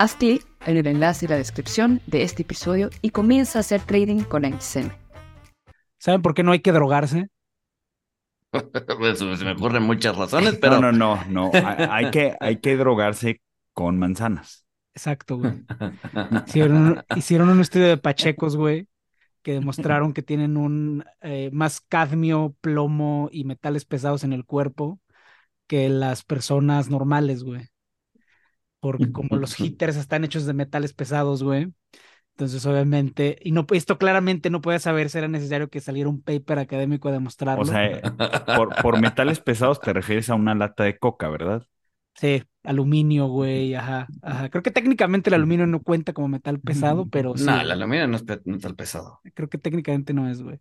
Haz clic en el enlace y la descripción de este episodio y comienza a hacer trading con XM. ¿Saben por qué no hay que drogarse? Pues, se me ocurren muchas razones, pero. No, no, no, no. Hay que, hay que drogarse con manzanas. Exacto, güey. Hicieron, hicieron un estudio de pachecos, güey, que demostraron que tienen un eh, más cadmio, plomo y metales pesados en el cuerpo que las personas normales, güey porque como los hitters están hechos de metales pesados, güey. Entonces, obviamente, y no, esto claramente no puede saber si era necesario que saliera un paper académico a demostrarlo. O sea, por, por metales pesados te refieres a una lata de coca, ¿verdad? Sí, aluminio, güey, ajá, ajá. Creo que técnicamente el aluminio no cuenta como metal pesado, pero sí. No, el aluminio no es metal pesado. Creo que técnicamente no es, güey.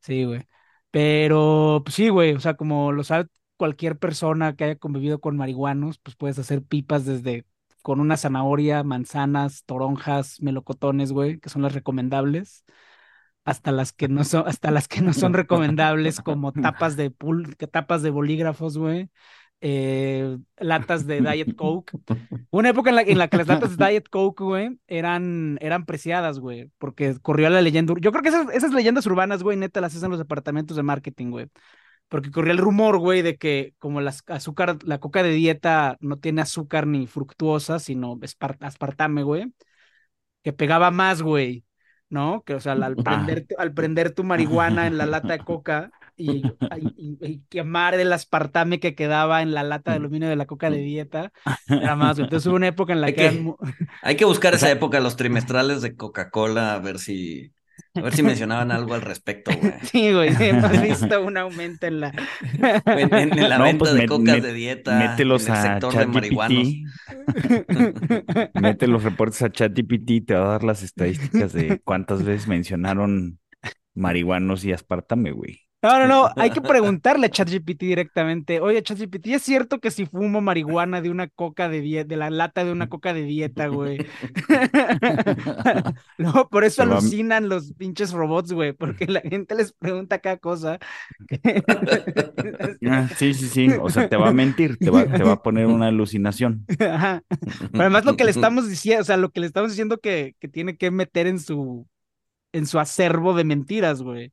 Sí, güey. Pero, pues sí, güey, o sea, como lo sabe cualquier persona que haya convivido con marihuanos, pues puedes hacer pipas desde con una zanahoria, manzanas, toronjas, melocotones, güey, que son las recomendables, hasta las que no son, hasta las que no son recomendables, como tapas de pul tapas de bolígrafos, güey. Eh, latas de Diet Coke. Una época en la, que las latas de Diet Coke, güey, eran, eran preciadas, güey, porque corrió la leyenda. Yo creo que esas, esas leyendas urbanas, güey, neta, las hacen los departamentos de marketing, güey porque corría el rumor, güey, de que como la azúcar, la coca de dieta no tiene azúcar ni fructuosa, sino aspartame, güey, que pegaba más, güey, ¿no? Que, o sea, al prender, al prender tu marihuana en la lata de coca y, quemar el aspartame que quedaba en la lata de aluminio de la coca de dieta, era más, Entonces hubo una época en la que... Hay que buscar esa época, los trimestrales de Coca-Cola, a ver si a ver si mencionaban algo al respecto, güey. Sí, güey, hemos visto un aumento en la... En, la venta pues de cocas de dieta, mételos en el sector de marihuanos. Mete los reportes a ChatGPT y te va a dar las estadísticas de cuántas veces mencionaron marihuanos y aspartame, güey. No, no, no, hay que preguntarle a ChatGPT directamente. Oye, ChatGPT, ¿es cierto que si fumo marihuana de una coca de dieta, de la lata de una coca de dieta, güey? no, por eso alucinan los pinches robots, güey, porque la gente les pregunta cada cosa. Ah, sí, sí, sí, o sea, te va a mentir, te va, te va a poner una alucinación. Ajá. Pero además lo que le estamos diciendo, o sea, lo que le estamos diciendo que, que tiene que meter en su, en su acervo de mentiras, güey.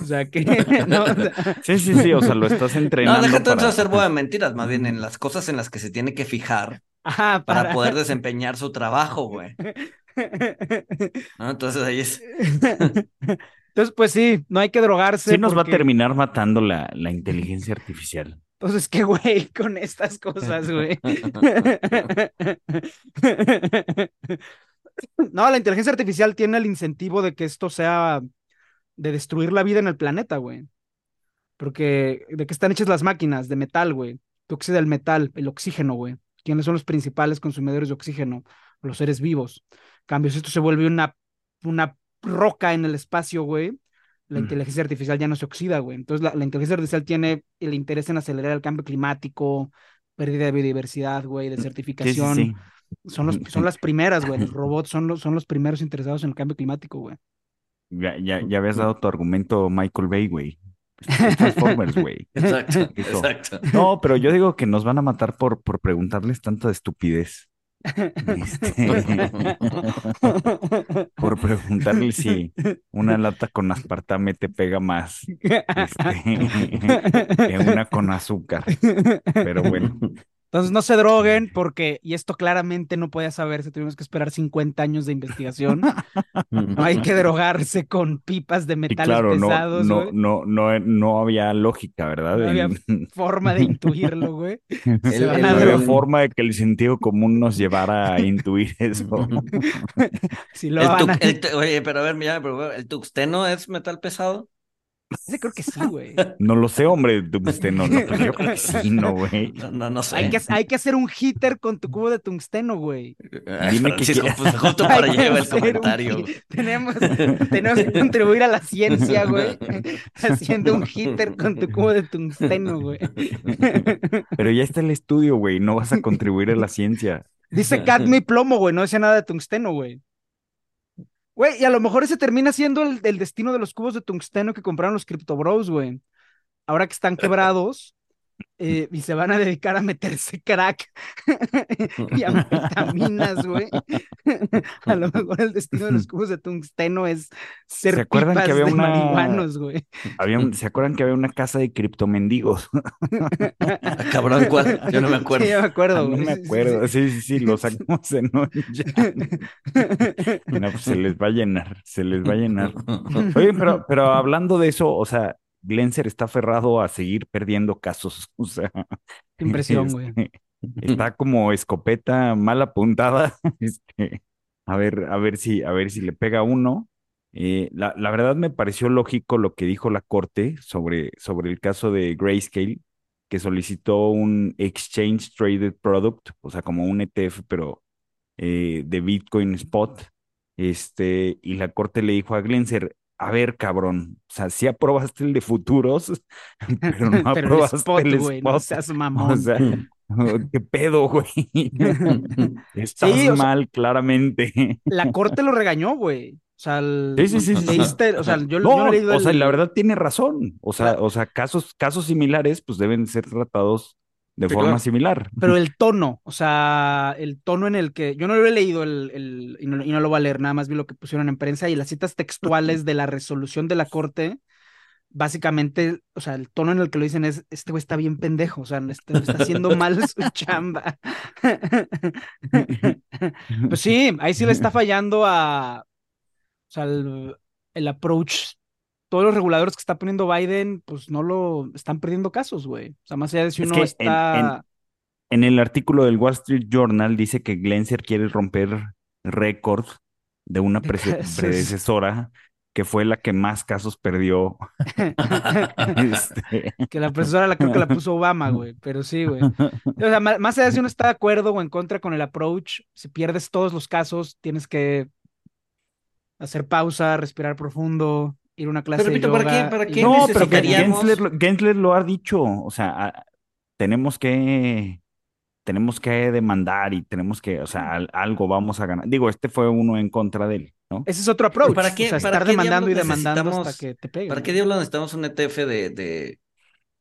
O sea que. No, Sí, sí, sí. O sea, lo estás entrenando. No, déjate para... hacer de mentiras, más bien en las cosas en las que se tiene que fijar para... poder desempeñar su trabajo, güey. Entonces ahí es. Entonces, pues sí, no hay que drogarse. Sí, nos va a terminar matando la, la inteligencia artificial. Entonces, qué güey, con estas cosas, güey. no, la inteligencia artificial tiene el incentivo de que esto sea de destruir la vida en el planeta, güey. Porque, ¿de qué están hechas las máquinas? De metal, güey. ¿Qué oxida el metal? El oxígeno, güey. ¿Quiénes son los principales consumidores de oxígeno? Los seres vivos. Cambios, esto se vuelve una, una roca en el espacio, güey. La mm. inteligencia artificial ya no se oxida, güey. Entonces, la, inteligencia artificial tiene el interés en acelerar el cambio climático, pérdida de biodiversidad, güey, de certificación. Son, los, son las primeras, güey. Los robots son los, son los primeros interesados en el cambio climático, güey. Ya, ya, ya habías dado tu argumento Michael Bay, güey. Transformers, güey. Exacto, exacto. No, pero yo digo que nos van a matar por, por preguntarles tanta estupidez. Este, por preguntarle si una lata con aspartame te pega más este, que una con azúcar. Pero bueno, Entonces no se droguen porque, y esto claramente no podía saberse, tuvimos que esperar 50 años de investigación. no hay que drogarse con pipas de metales pesados. No, no, no, no, había lógica, ¿verdad? No había forma de intuirlo, güey. no había forma de que el sentido común nos llevara a intuir eso. oye, pero a ver, mira, ¿el tuxteno es metal pesado? Ese creo que sí, güey. No lo sé, hombre, tungsteno. No, pues yo creo que sí, no, güey. No, no, sé. Hay que, hay que hacer un hitter con tu cubo de tungsteno, güey. Dime que pues, justo para llevar el comentario. Tenemos, tenemos que contribuir a la ciencia, güey. Haciendo un hitter con tu cubo de tungsteno, güey. Pero ya está el estudio, güey. No vas a contribuir a la ciencia. Dice cadmio y plomo, güey. No decía nada de tungsteno, güey. Güey, y a lo mejor ese termina siendo el, destino de los cubos de tungsteno que compraron los Crypto Bros, güey. Ahora que están quebrados, eh, y se van a dedicar a meterse crack y a vitaminas, güey. a lo mejor el destino de los cubos de tungsteno es ser ¿Se acuerdan que había de una... marihuanos, güey. ¿Se acuerdan que había una casa de criptomendigos? Ah, cabrón, ¿cuál? Yo no me acuerdo. Sí, yo me acuerdo, ah, No me acuerdo. Sí, sí, sí, lo sacamos en no, pues se les va a llenar, se les va a llenar. Oye, pero, pero hablando de eso, o sea, Glenser está aferrado a seguir perdiendo casos. O sea, impresión, güey. Este, está como escopeta mal apuntada. Este, a ver, a ver si, a ver si le pega uno. Eh, la, la, verdad me pareció lógico lo que dijo la corte sobre, sobre el caso de Grayscale, que solicitó un Exchange Traded Product, o sea, como un ETF, pero eh, de Bitcoin Spot. Este, y la corte le dijo a Glenser, a ver, cabrón, o sea, sí aprobaste el de futuros, pero no aprobaste el spot, No seas mamón. O sea, qué pedo, güey. Estás mal, claramente. La corte lo regañó, güey. O sea, el, sí, sí, sí, o sea, yo, no, he leído o sea, la verdad tiene razón. O sea, o sea, casos, casos similares, pues deben ser tratados de forma similar. Pero el tono, o sea, el tono en el que yo no lo he leído el, el y, no, y, no, lo voy a leer, nada más vi lo que pusieron en prensa y las citas textuales de la resolución de la corte, básicamente, o sea, el tono en el que lo dicen es, este güey está bien pendejo, o sea, este, está haciendo mal su chamba. pues sí, ahí sí le está fallando a, o sea, el, el approach todos los reguladores que está poniendo Biden, pues no lo están perdiendo casos, güey. O sea, más allá de si uno está. En, el artículo del Wall Street Journal dice que Glenser quiere romper récord de una predecesora que fue la que más casos perdió. Este. Que la predecesora la creo que la puso Obama, güey. Pero sí, güey. O sea, más allá de si uno está de acuerdo o en contra con el approach, si pierdes todos los casos, tienes que hacer pausa, respirar profundo, ir a una clase pero, de yoga. ¿para qué, para qué No, pero Gensler, Gensler, lo ha dicho, o sea, tenemos que tenemos que demandar y tenemos que, o sea, algo vamos a ganar. Digo, este fue uno en contra de él, ¿no? Ese es otro approach. ¿Para qué? O sea, estar demandando y demandando hasta que te peguen. ¿Para qué diablos necesitamos un ETF de, de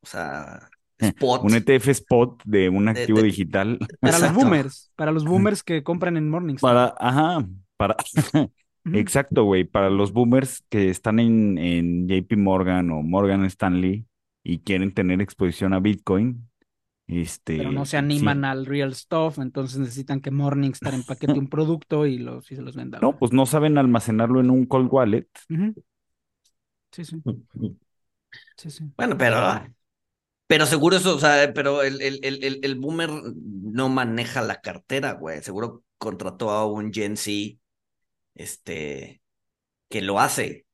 o sea, spot? un ETF spot de un activo digital. Para los boomers, para los boomers que compran en Morningstar. Para, ajá, para Exacto, güey. Para los boomers que están en, en JP Morgan o Morgan Stanley y quieren tener exposición a Bitcoin, este, pero no se animan al real stuff, entonces necesitan que Morningstar empaquete un producto y, los, se los venda. No, pues no saben almacenarlo en un cold wallet. Sí, sí. Sí, sí. Bueno, pero, pero seguro eso, o sea, pero el, el, el, el boomer no maneja la cartera, güey. Seguro contrató a un Gen Z este, que lo hace.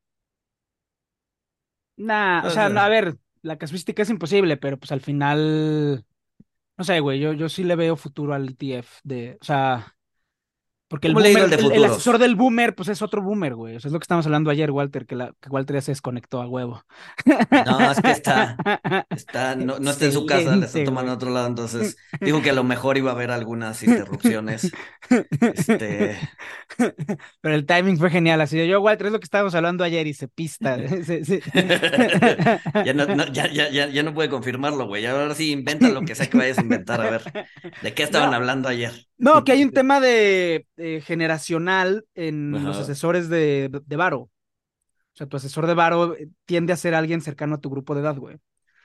Nah, o sea, a ver, la casuística es imposible, pero pues al final, no sé, güey, yo, yo sí le veo futuro al ETF de, o sea, porque el, el, asesor del boomer, pues es otro boomer, güey. O sea, es lo que estamos hablando ayer, Walter, que, la, que Walter ya se desconectó a huevo. No, es que está, está no, no está en su casa, le está tomando a otro lado, entonces dijo que a lo mejor iba a haber algunas interrupciones. Este... Pero el timing fue genial, así de yo, Walter, es lo que estábamos hablando ayer y se pista. ya, no, ya, ya, ya, no puede confirmarlo, güey. Ahora sí inventa lo que sea que vayas a inventar, a ver, ¿de qué estaban hablando ayer? No, que hay un tema de eh, generacional en los asesores de, de Varo. O sea, tu asesor de Varo eh, tiende a ser alguien cercano a tu grupo de edad, güey.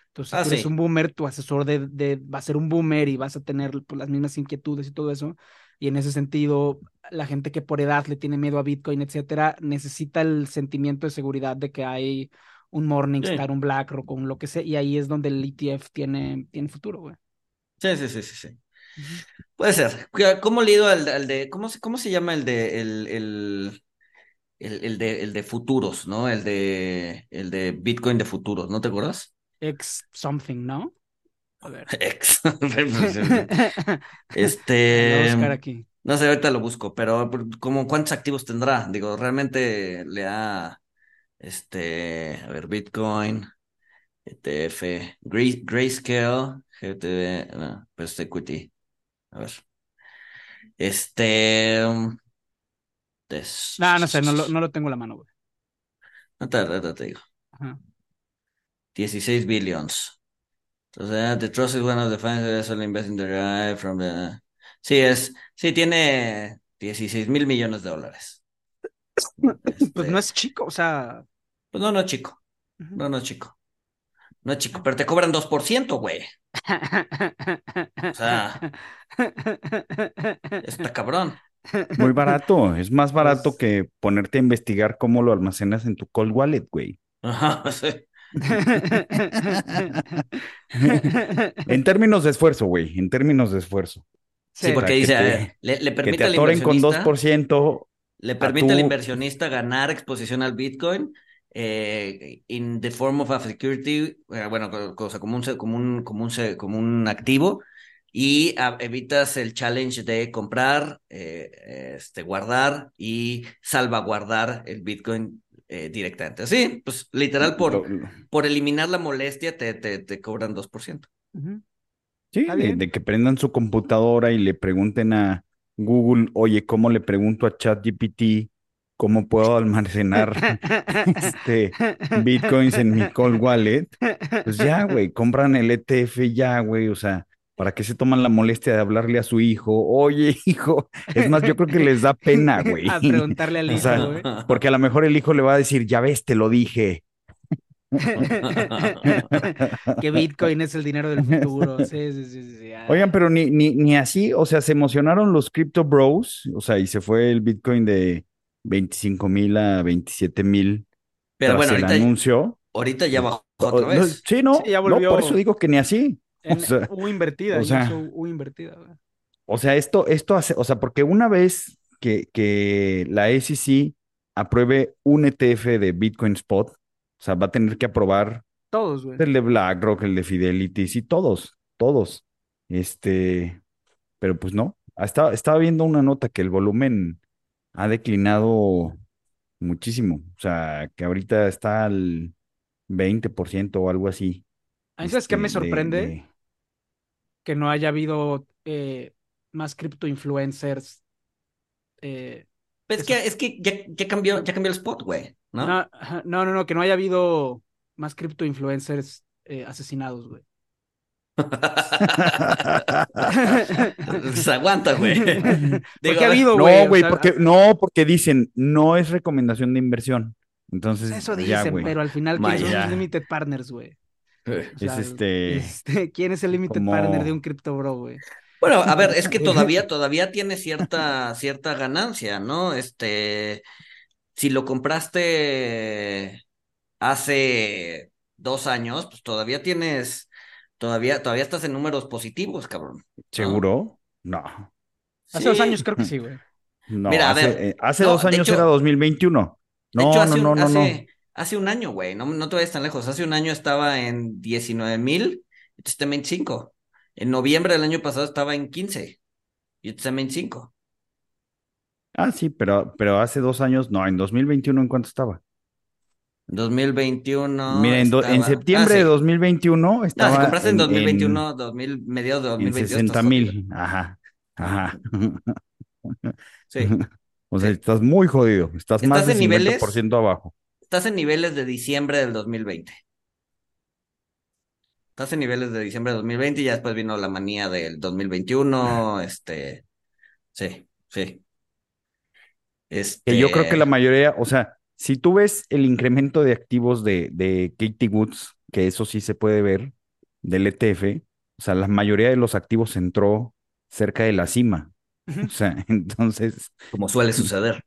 Entonces, si Ah, tú eres sí. un boomer, tu asesor de, de- va a ser un boomer y vas a tener pues, las mismas inquietudes y todo eso. Y en ese sentido, la gente que por edad le tiene miedo a Bitcoin, etcétera, necesita el sentimiento de seguridad de que hay un Morningstar, Sí. un BlackRock, un lo que sea, y ahí es donde el ETF tiene, tiene futuro, güey. Sí, sí, sí, sí, sí. Puede ser. ¿Qué- ¿Cómo le he ido al, al de, cómo se, cómo se llama el de, el, el, el, el de, el de futuros, ¿no? El de, el de Bitcoin de futuros, ¿no te acuerdas? X something, ¿no? A ver. Ex. A Este, buscar aquí. no sé, ahorita lo busco, pero como cuántos activos tendrá? Digo, realmente le ha, este, a ver, Bitcoin, ETF, Gray- Grayscale, GTV, ah, Best Equity. A ver. Este, um, des- No, no sé, no lo, no lo tengo a la mano, güey. No te, te digo. Ajá. 16 billions. Entonces, the trust is one of the finance only investing derived from the... Sí, es, sí, tiene 16 mil millones de dólares. Pues Este, no es chico, o sea. pues no, no, chico. ujú. No, no, chico. No, chico, pero te cobran 2%, güey. O sea, está cabrón. Muy barato. Es más barato Pues- que ponerte a investigar cómo lo almacenas en tu cold wallet, güey. Ajá, sí. En términos de esfuerzo, güey. En términos de esfuerzo. Sí, Sí, porque que dice, te- eh, le, le Que permite te al atoren con inversionista... 2%. Le permite al inversionista ganar exposición al Bitcoin eh, in the form of a security, eh, bueno, co- cosa como un, como un, como un, como un activo, y ah, evitas el challenge de comprar, eh, este, guardar y salvaguardar el Bitcoin eh, directamente. Sí, pues literal por, lo- lo- por eliminar la molestia te, te, te cobran 2%. Ujú. Sí, Está de, de que prendan su computadora y le pregunten a Google, oye, ¿cómo le pregunto a ChatGPT cómo puedo almacenar este bitcoins en mi cold wallet? Pues ya, güey, compran el ETF ya, güey, o sea, ¿para qué se toman la molestia de hablarle a su hijo? Oye, hijo, es más, yo creo que les da pena, güey. A preguntarle al O hijo, sea, güey. Porque a lo mejor el hijo le va a decir, ya ves, te lo dije. que Bitcoin es el dinero del futuro. Sí, sí, sí, sí. Oigan, pero ni, ni, ni así, o sea, se emocionaron los crypto bros, o sea, y se fue el Bitcoin de 25 mil a 27 mil Pero tras bueno, el ahorita, anuncio. ahorita ya bajó O- otra no, vez. sí, no, Sí, ya no, volvió. por eso digo que ni así. O sea, U invertida, o sea- U invertida. o sea, esto, esto hace, o sea, porque una vez que, que la SEC apruebe un ETF de Bitcoin Spot, o sea, va a tener que aprobar Todos, güey. el de BlackRock, el de Fidelity, sí, todos, todos. Este, pero pues no. Estaba, estaba viendo una nota que el volumen ha declinado muchísimo. O sea, que ahorita está al 20% o algo así. A mí, ¿sabes qué me este, de- sorprende? de- Que no haya habido eh, más cripto influencers. eh, Es que, es que ya, ya cambió, ya cambió el spot, güey, ¿no? no, no, no, que no haya habido más cripto influencers eh, asesinados, güey. Pues aguanta, güey. ¿Por Digo, qué ha habido, No, güey? O güey, sea, porque, no, porque dicen, no es recomendación de inversión. Entonces, Eso ya, dicen, güey. pero al final, ¿quiénes son los limited partners, güey? O Es este, este, ¿quién es el limited como- partner de un crypto bro, güey? Bueno, a ver, es que todavía, todavía tiene cierta, cierta ganancia, ¿no? Este, si lo compraste hace dos años, pues todavía tienes, todavía, todavía estás en números positivos, cabrón. ¿seguro? No. Hace dos años creo que sí, güey. No, Mira, a hace, ver, eh, hace no, dos de años hecho- era 2021. De No, hecho, no, hace, no, un, no, no. hace, hace un año, güey, no, no te vayas tan lejos. Hace un año estaba en 19 mil, y está en 25. En noviembre del año pasado estaba en 15, y está en 25. Ah, sí, pero, pero hace dos años, no, en 2021, ¿en cuánto estaba? 2021. Mira, en, septiembre ah, de sí. 2021 No, estaba si compraste en, en, 2021, 2000, mediados de en, en 2022. 60 estás jodido. mil. Ajá, ajá. Sí. O sea, estás muy jodido. Estás más ¿Estás de niveles? 50% abajo. Estás en niveles de diciembre del 2020. Estás en niveles de diciembre del 2020 y ya después vino la manía del 2021. Este. Sí, sí. Este. Que yo creo que la mayoría, o sea, si tú ves el incremento de activos de, de Katie Woods, que eso sí se puede ver, del ETF, o sea, la mayoría de los activos entró cerca de la cima. O sea, entonces, Como suele suceder.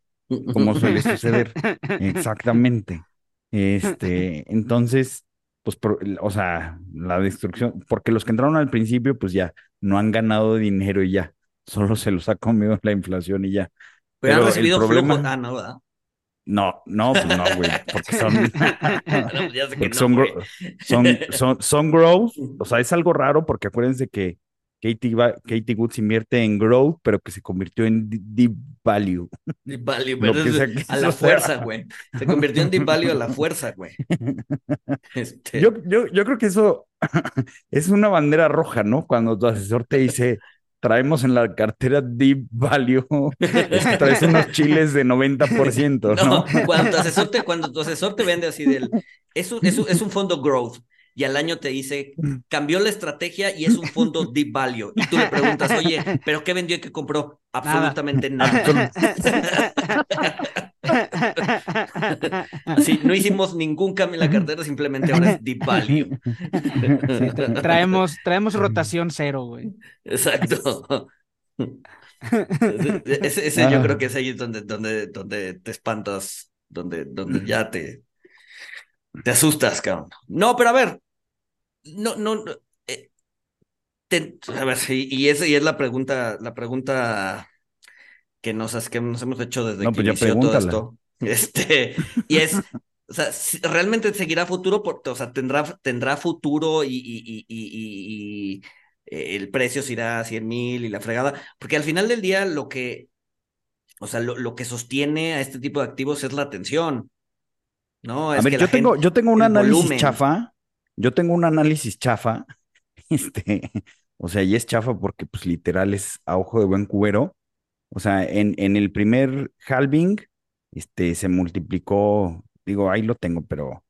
como suele suceder. Exactamente. Este, entonces, pues, por- o sea, la destrucción, porque los que entraron al principio, pues ya no han ganado dinero y ya, solo se los ha comido la inflación y ya. Pero han Pero el recibido problema- flujo. Ah, no, ¿verdad? No, no, pues no, güey, porque son, Bueno, pues ya sé que porque no, son, son, son, son growth, o sea, es algo raro porque acuérdense que Katie, Woods invierte en growth, pero que se convirtió en deep value. Deep Value, pero es que a la fuerza, güey. Se convirtió en Deep Value a la fuerza, güey. Este, Yo, yo, yo creo que eso es una bandera roja, ¿no? Cuando tu asesor te dice, traemos en la cartera Deep Value, traes unos chiles de 90%, ¿no? No, cuando tu asesor te, cuando tu asesor te vende así del, es un, es un, es un fondo growth y al año te dice, cambió la estrategia y es un fondo deep value. Y tú le preguntas, oye, ¿pero qué vendió y qué compró? Absolutamente nada. Sí, no hicimos ningún cambio en la cartera, simplemente ahora es deep value. Sí, traemos, traemos rotación cero, güey. Exacto. Ese, ese yo creo que es ahí donde, donde, donde te espantas, donde, donde ya te, te asustas, cabrón. No, pero a ver, no, no, no, eh, te- a ver, y, y esa y es la pregunta, la pregunta que nos, que nos hemos hecho desde No, que pues inició todo esto. Este, y es, o sea, realmente seguirá futuro, porque, o sea, tendrá, tendrá futuro y, y, y, eh, el precio se irá a 100 mil y la fregada, porque al final del día lo que, o sea, lo, lo que sostiene a este tipo de activos es la atención, ¿no? A ver, que yo tengo, gente- yo tengo un análisis volumen. chafa, yo tengo un análisis chafa, este, o sea, y es chafa porque pues literal es a ojo de buen cubero. O sea, en, en el primer halving, este, se multiplicó, digo, ahí lo tengo, pero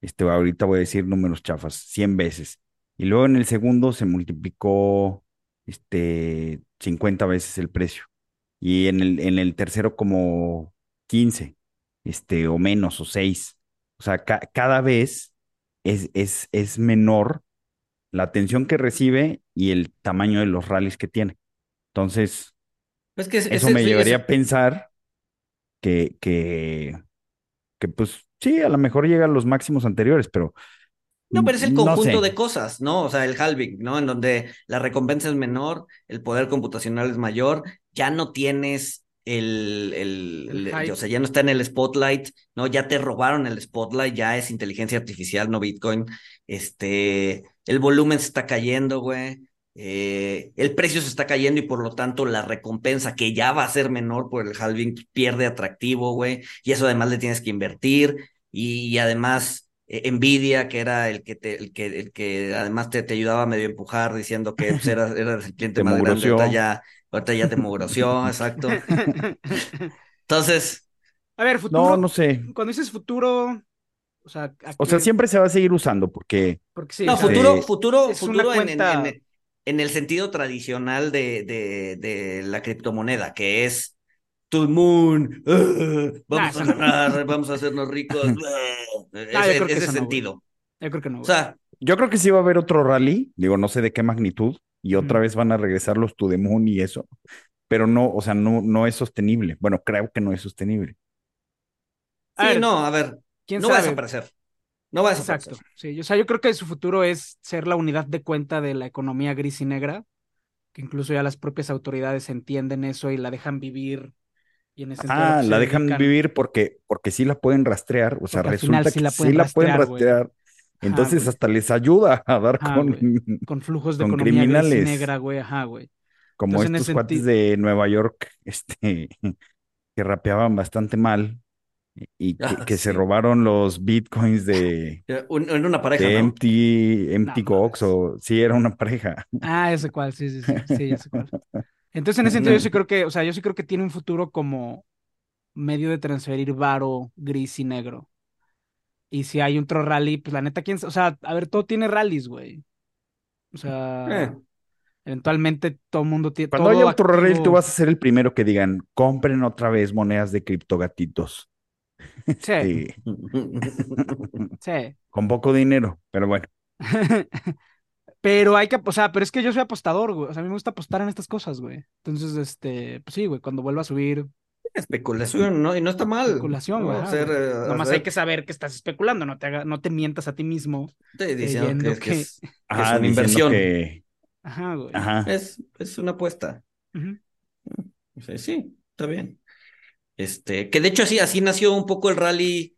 este, ahorita voy a decir números chafas, 100 veces. Y luego en el segundo se multiplicó, este, 50 veces el precio. Y en el, en el tercero como 15, este, o menos, o 6. O sea, ca- cada vez es, es, es menor la atención que recibe y el tamaño de los rallies que tiene. Entonces, Es que es- eso es- me llevaría a pensar que, que, que, pues sí, a lo mejor llega a los máximos anteriores, pero No, pero es el no conjunto sé. de cosas, ¿no? O sea, el halving, ¿no? En donde la recompensa es menor, el poder computacional es mayor, ya no tienes el, el, El o sea, ya no está en el spotlight, ¿no? Ya te robaron el spotlight, ya es inteligencia artificial, no Bitcoin. Este, el volumen se está cayendo, güey. Eh, el precio se está cayendo y por lo tanto la recompensa que ya va a ser menor por el halving pierde atractivo, güey. Y eso además le tienes que invertir y, y además eh, Nvidia, que era el que te, el que, el que además te, te ayudaba a medio empujar diciendo que pues, eras, eras el cliente Te más grande, ahorita ya, ahorita ya te mugroció, exacto. Entonces, A ver, futuro. no, no sé. Cuando dices futuro, o sea, ¿a O sea, siempre se va a seguir usando porque Porque sí, no, o sea, futuro, futuro, futuro en, en- cuenta- en- en el sentido tradicional de, de, de la criptomoneda, que es to the moon, vamos Nah, a no. ganar, vamos a hacernos ricos, ah, yo ese, creo que ese eso no, güey. sentido. Yo creo que no. O sea, yo creo que sí va a haber otro rally, digo, no sé de qué magnitud, y otra vez van a regresar los to the moon y eso, pero no, o sea, no, no es sostenible. Bueno, creo que no es sostenible. A sí, ver, no, a ver, ¿quién no va a desaparecer. No va a desaparecer. Exacto. Sí, yo- o sea, yo creo que su futuro es ser la unidad de cuenta de la economía gris y negra, que incluso ya las propias autoridades entienden eso y la dejan vivir. Y en ese sentido, Ah, pues, la dejan dedican- vivir porque, porque sí la pueden rastrear, o sea, Porque al final resulta sí que la sí pueden la pueden rastrear. Entonces hasta les ayuda a dar Ajá, con, con flujos de con economía gris y criminales. negra, güey, ajá, güey. como Entonces, estos cuates sentido- de Nueva York, este, que rapeaban bastante mal y que, Ah, que se robaron los bitcoins de, Era un- era una pareja, de ¿no? Empty, Empty No Gox, o sí, era una pareja. Ah, ese cual, sí, sí, sí, sí, ya sé cuál. Entonces, en ese sentido, yo sí creo que, o sea, yo sí creo que tiene un futuro como medio de transferir varo gris y negro. Y si hay otro rally, pues la neta, quién, o sea, a ver, todo tiene rallies, güey. O sea, Eh. eventualmente todo el mundo tiene. Cuando todo haya otro rally, activo- tú vas a ser el primero que digan, compren otra vez monedas de criptogatitos. Sí, Sí, sí. con poco dinero, pero bueno. Pero hay que, o sea, pero es que yo soy apostador, güey. O sea, a mí me gusta apostar en estas cosas, güey. Entonces, este, pues sí, güey, cuando vuelva a subir, Especulación, ¿no? Y no está mal. especulación, güey. eh, Nomás hacer- hay que saber que estás especulando, no te haga, no te mientas a ti mismo. Estoy diciendo que, que que- es, que es Ajá, inversión. que- Ajá, güey. Ajá. Es, es una apuesta. Sí, sí, está bien. Este, que de hecho así, así nació un poco el rally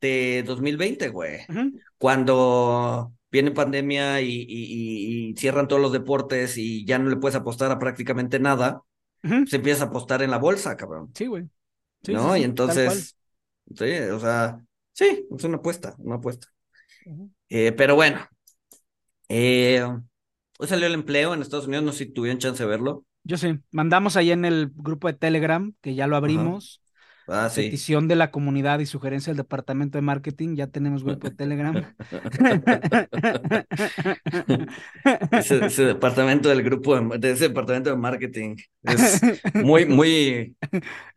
de 2020, güey. Cuando viene pandemia y, y- y- y cierran todos los deportes y ya no le puedes apostar a prácticamente nada, se empieza a apostar en la bolsa, cabrón. Sí, güey. Sí, ¿No? sí, y sí, entonces, sí, o sea, sí, es una apuesta, una apuesta. Eh, pero bueno, eh, hoy salió el empleo en Estados Unidos, no sé si tuvieron chance de verlo. Yo sí. Mandamos ahí en el grupo de Telegram, que ya lo abrimos. Ah, sí. Petición de la comunidad y sugerencia del departamento de marketing. Ya tenemos grupo de Telegram. Ese, ese departamento del grupo de, de ese departamento de marketing es muy, muy,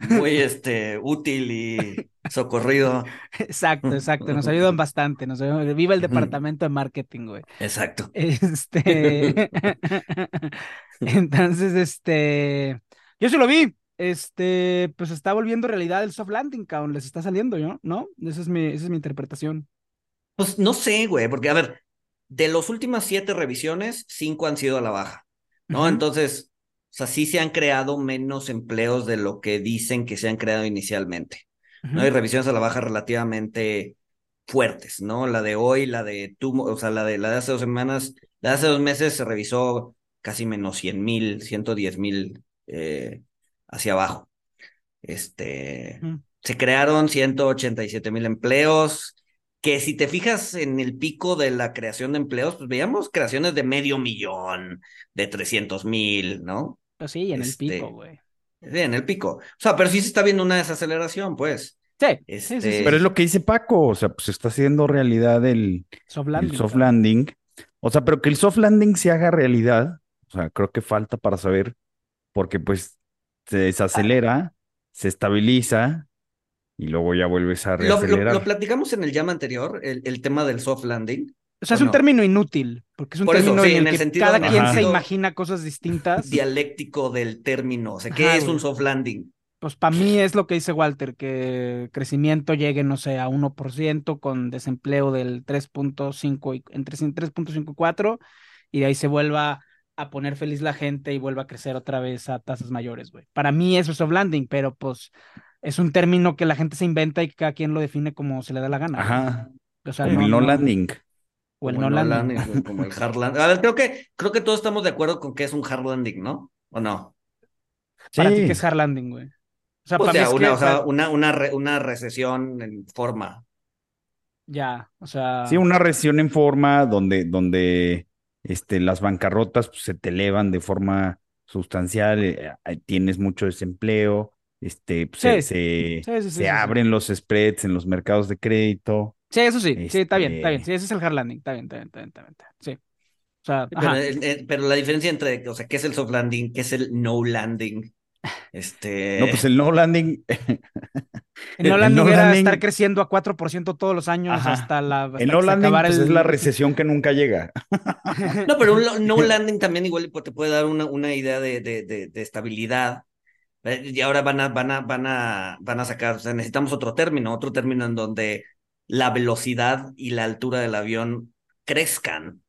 muy este, útil y socorrido. Exacto, exacto. Nos ayudan bastante. Nos ayudan. Viva el departamento de marketing, güey. Exacto. Este. Entonces, este. Yo sí lo vi. Este, pues está volviendo realidad el soft landing, cabrón. Les está saliendo, ¿no? ¿No? Esa es mi, esa es mi interpretación. Pues no sé, güey, porque a ver, de las últimas siete revisiones, cinco han sido a la baja, ¿no? Entonces, o sea, sí se han creado menos empleos de lo que dicen que se han creado inicialmente, ¿no? Hay revisiones a la baja relativamente fuertes, ¿no? La de hoy, la de tú, o sea, la de, la de hace dos semanas, la de hace dos meses se revisó casi menos 100 mil, 110 mil eh, hacia abajo. Este, Ujú. se crearon 187 mil empleos, que si te fijas en el pico de la creación de empleos, pues veíamos creaciones de medio millón, de 300 mil, ¿no? Pues sí, en el Este, pico, güey. Sí, en el pico. O sea, pero sí se está viendo una desaceleración, pues. Sí, sí, sí, Este, sí. Pero es lo que dice Paco, o sea, pues está haciendo realidad el, Soft el landing. soft cabrón. landing. O sea, pero que el soft landing se haga realidad, o sea, creo que falta para saber, porque pues se desacelera, se estabiliza y luego ya vuelves a Lo, lo- reacelerar. lo platicamos en el llama anterior, el, el tema del soft landing. O sea, es ¿o un no? término inútil, porque es un Por eso, término sí, en en el el que sentido- cada quien se imagina cosas distintas. Dialéctico del término. O sea, ¿qué Ajá, es un soft landing? Pues para mí es lo que dice Walter, que crecimiento llegue, no sé, a 1% con desempleo del 3.5 y entre 3.5 y 4 y de ahí se vuelva a poner feliz la gente y vuelva a crecer otra vez a tasas mayores, güey. Para mí eso es soft landing, pero pues es un término que la gente se inventa y que cada quien lo define como se le da la gana. Ajá, O sea, como no, el no landing. O el Como no el landing. landing, como el hard landing. A ver, creo que, creo que todos estamos de acuerdo con que es un hard landing, ¿no? ¿O no? Para ti que es hard landing, güey. O sea, O para mí es una, que, o sea, o sea, una, una, re- una recesión en forma. ya, o sea, Sí, una recesión en forma donde, donde este, las bancarrotas pues, se te elevan de forma sustancial, eh, tienes mucho desempleo, este, pues, se, Sí. se, Sí, sí, sí, se sí, sí. abren los spreads en los mercados de crédito. Sí, eso sí, sí, está bien, está bien. Este- Sí, ese es el hard landing, está bien, está bien, está bien, está bien. está bien. Sí. O sea, Pero, pero la diferencia entre, o sea, ¿qué es el soft landing? ¿Qué es el no landing? Este. No, pues el no landing, El no el landing no era landing- estar creciendo a 4% todos los años Ajá. hasta la hasta que no landing pues, el- es la recesión que nunca llega. No, pero un no landing también igual te puede dar una, una idea de, de, de, de estabilidad. Eh, Y ahora van a, van a, van a, van a sacar, o sea, necesitamos otro término, otro término en donde la velocidad y la altura del avión crezcan.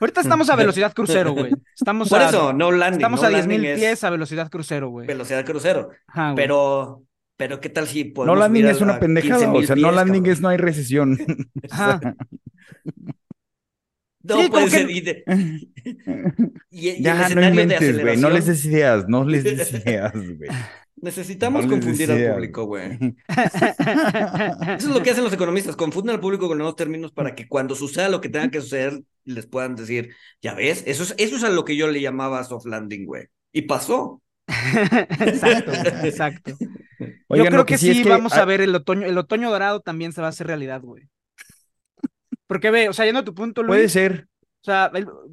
Ahorita estamos a velocidad crucero, güey. Estamos Por a, eso, no landing. estamos no a 10.000 landing es pies a velocidad crucero, güey. Velocidad crucero. Ajá. Pero, pero ¿qué tal si No podemos landing subir es una pendejada, o 15,000 sea, no landing cabrón? es no hay recesión. Ajá. No Sí, puede que- ser. De- y- y Ya, no inventes, güey, no les des ideas, no les des ideas, güey. Necesitamos no confundir al público, güey. Eso es lo que hacen los economistas, confunden al público con nuevos términos para que cuando suceda lo que tenga que suceder, les puedan decir, ya ves, eso es, eso es a lo que yo le llamaba soft landing, güey. Y pasó. exacto, exacto. Oigan, Yo creo que, sí sí, es que vamos a ver el otoño, el otoño dorado también se va a hacer realidad, güey. Porque ve, o sea, yendo a tu punto, Luis, Puede ser. O sea,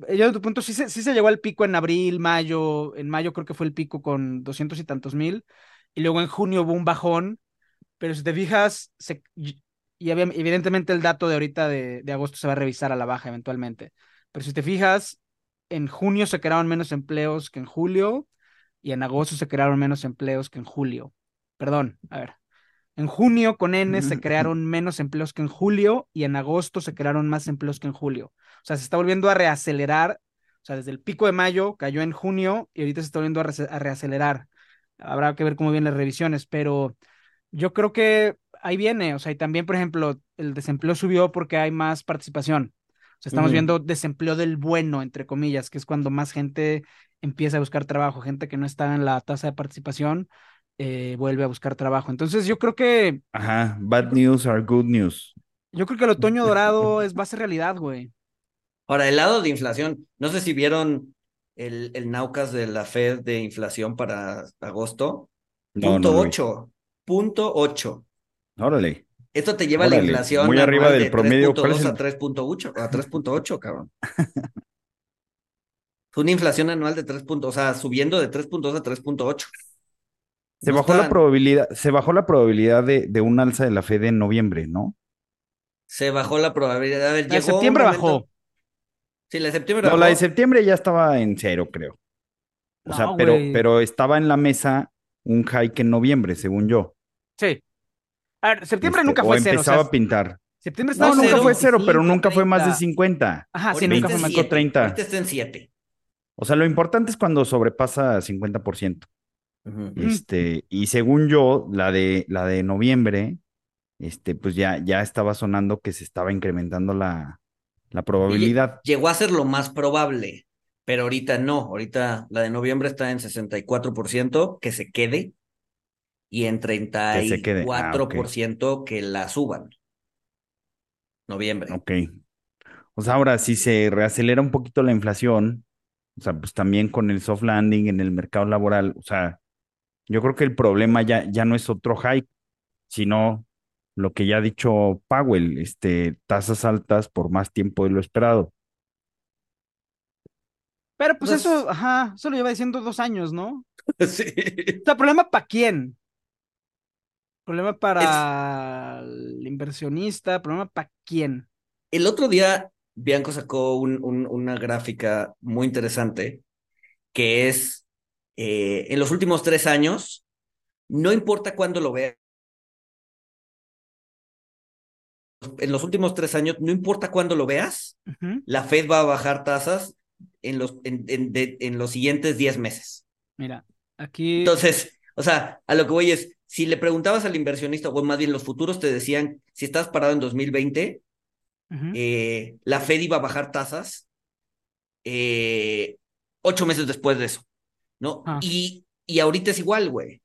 yendo a tu punto, sí se, sí se llegó al pico en abril, mayo. En mayo creo que fue el pico con doscientos y tantos mil. Y luego en junio hubo un bajón. Pero si te fijas, se, y evidentemente el dato de ahorita de, de agosto se va a revisar a la baja eventualmente. Pero si te fijas, en junio se crearon menos empleos que en julio y en agosto se crearon menos empleos que en julio. Perdón, a ver. En junio con N se crearon menos empleos que en julio y en agosto se crearon más empleos que en julio. O sea, se está volviendo a reacelerar. O sea, desde el pico de mayo cayó en junio y ahorita se está volviendo a, reacelerar. Habrá que ver cómo vienen las revisiones, pero yo creo que ahí viene. O sea, y también, por ejemplo, el desempleo subió porque hay más participación. O sea, estamos viendo desempleo del bueno, entre comillas, que es cuando más gente empieza a buscar trabajo, gente que no está en la tasa de participación eh, vuelve a buscar trabajo. Entonces yo creo que... Ajá, bad news are good news. Yo creo que el otoño dorado es, va a ser realidad, güey. Ahora, el lado de inflación, no sé si vieron el, el Naucas de la Fed de inflación para agosto. punto 8. Punto 8. Órale. Esto te lleva a la inflación muy arriba del promedio. 3.2 a 3.8, a 3.8, cabrón. Fue una inflación anual de 3 puntos, o sea, subiendo de 3.2 a 3.8. Se bajó la probabilidad, se bajó la probabilidad de, de, un alza de la Fed en noviembre, ¿no? Se bajó la probabilidad. A ver, la de septiembre bajó. Sí, la de septiembre no, la de septiembre ya estaba en cero, creo. O sea, pero, pero estaba en la mesa un hike en noviembre, según yo. Sí. A ver, septiembre este, nunca fue cero. empezaba a pintar. Septiembre no, nunca fue cero, pero nunca fue más de 50. Ajá, sí, nunca fue más de 30. Ahorita está en 7. O sea, lo importante es cuando sobrepasa 50%. Este, y según yo, la de, la de noviembre, este, pues ya, ya estaba sonando que se estaba incrementando la, la probabilidad. Llegó a ser lo más probable, pero ahorita no. Ahorita la de noviembre está en 64% que se quede y en 34% que, que la suban. Noviembre. Ok. O sea, ahora si se reacelera un poquito la inflación, o sea, pues también con el soft landing en el mercado laboral, o sea, yo creo que el problema ya, ya no es otro hike, sino lo que ya ha dicho Powell, este, tasas altas por más tiempo de lo esperado. Pero pues, eso, ajá, eso lo lleva diciendo dos años, ¿no? Sí. O sea, ¿problema para quién? ¿Problema para el inversionista? ¿Problema para quién? El otro día Bianco sacó un, una gráfica muy interesante que es eh, en los últimos tres años, no importa cuándo lo veas, en los últimos tres años, no importa cuándo lo veas, la Fed va a bajar tasas en los, en, en, los siguientes diez meses. Mira, aquí. Entonces, o sea, a lo que voy es, si le preguntabas al inversionista, o más bien los futuros te decían, si estás parado en 2020, eh, la Fed iba a bajar tasas eh, ocho meses después de eso. ¿no? Ah. Y, y ahorita es igual, güey.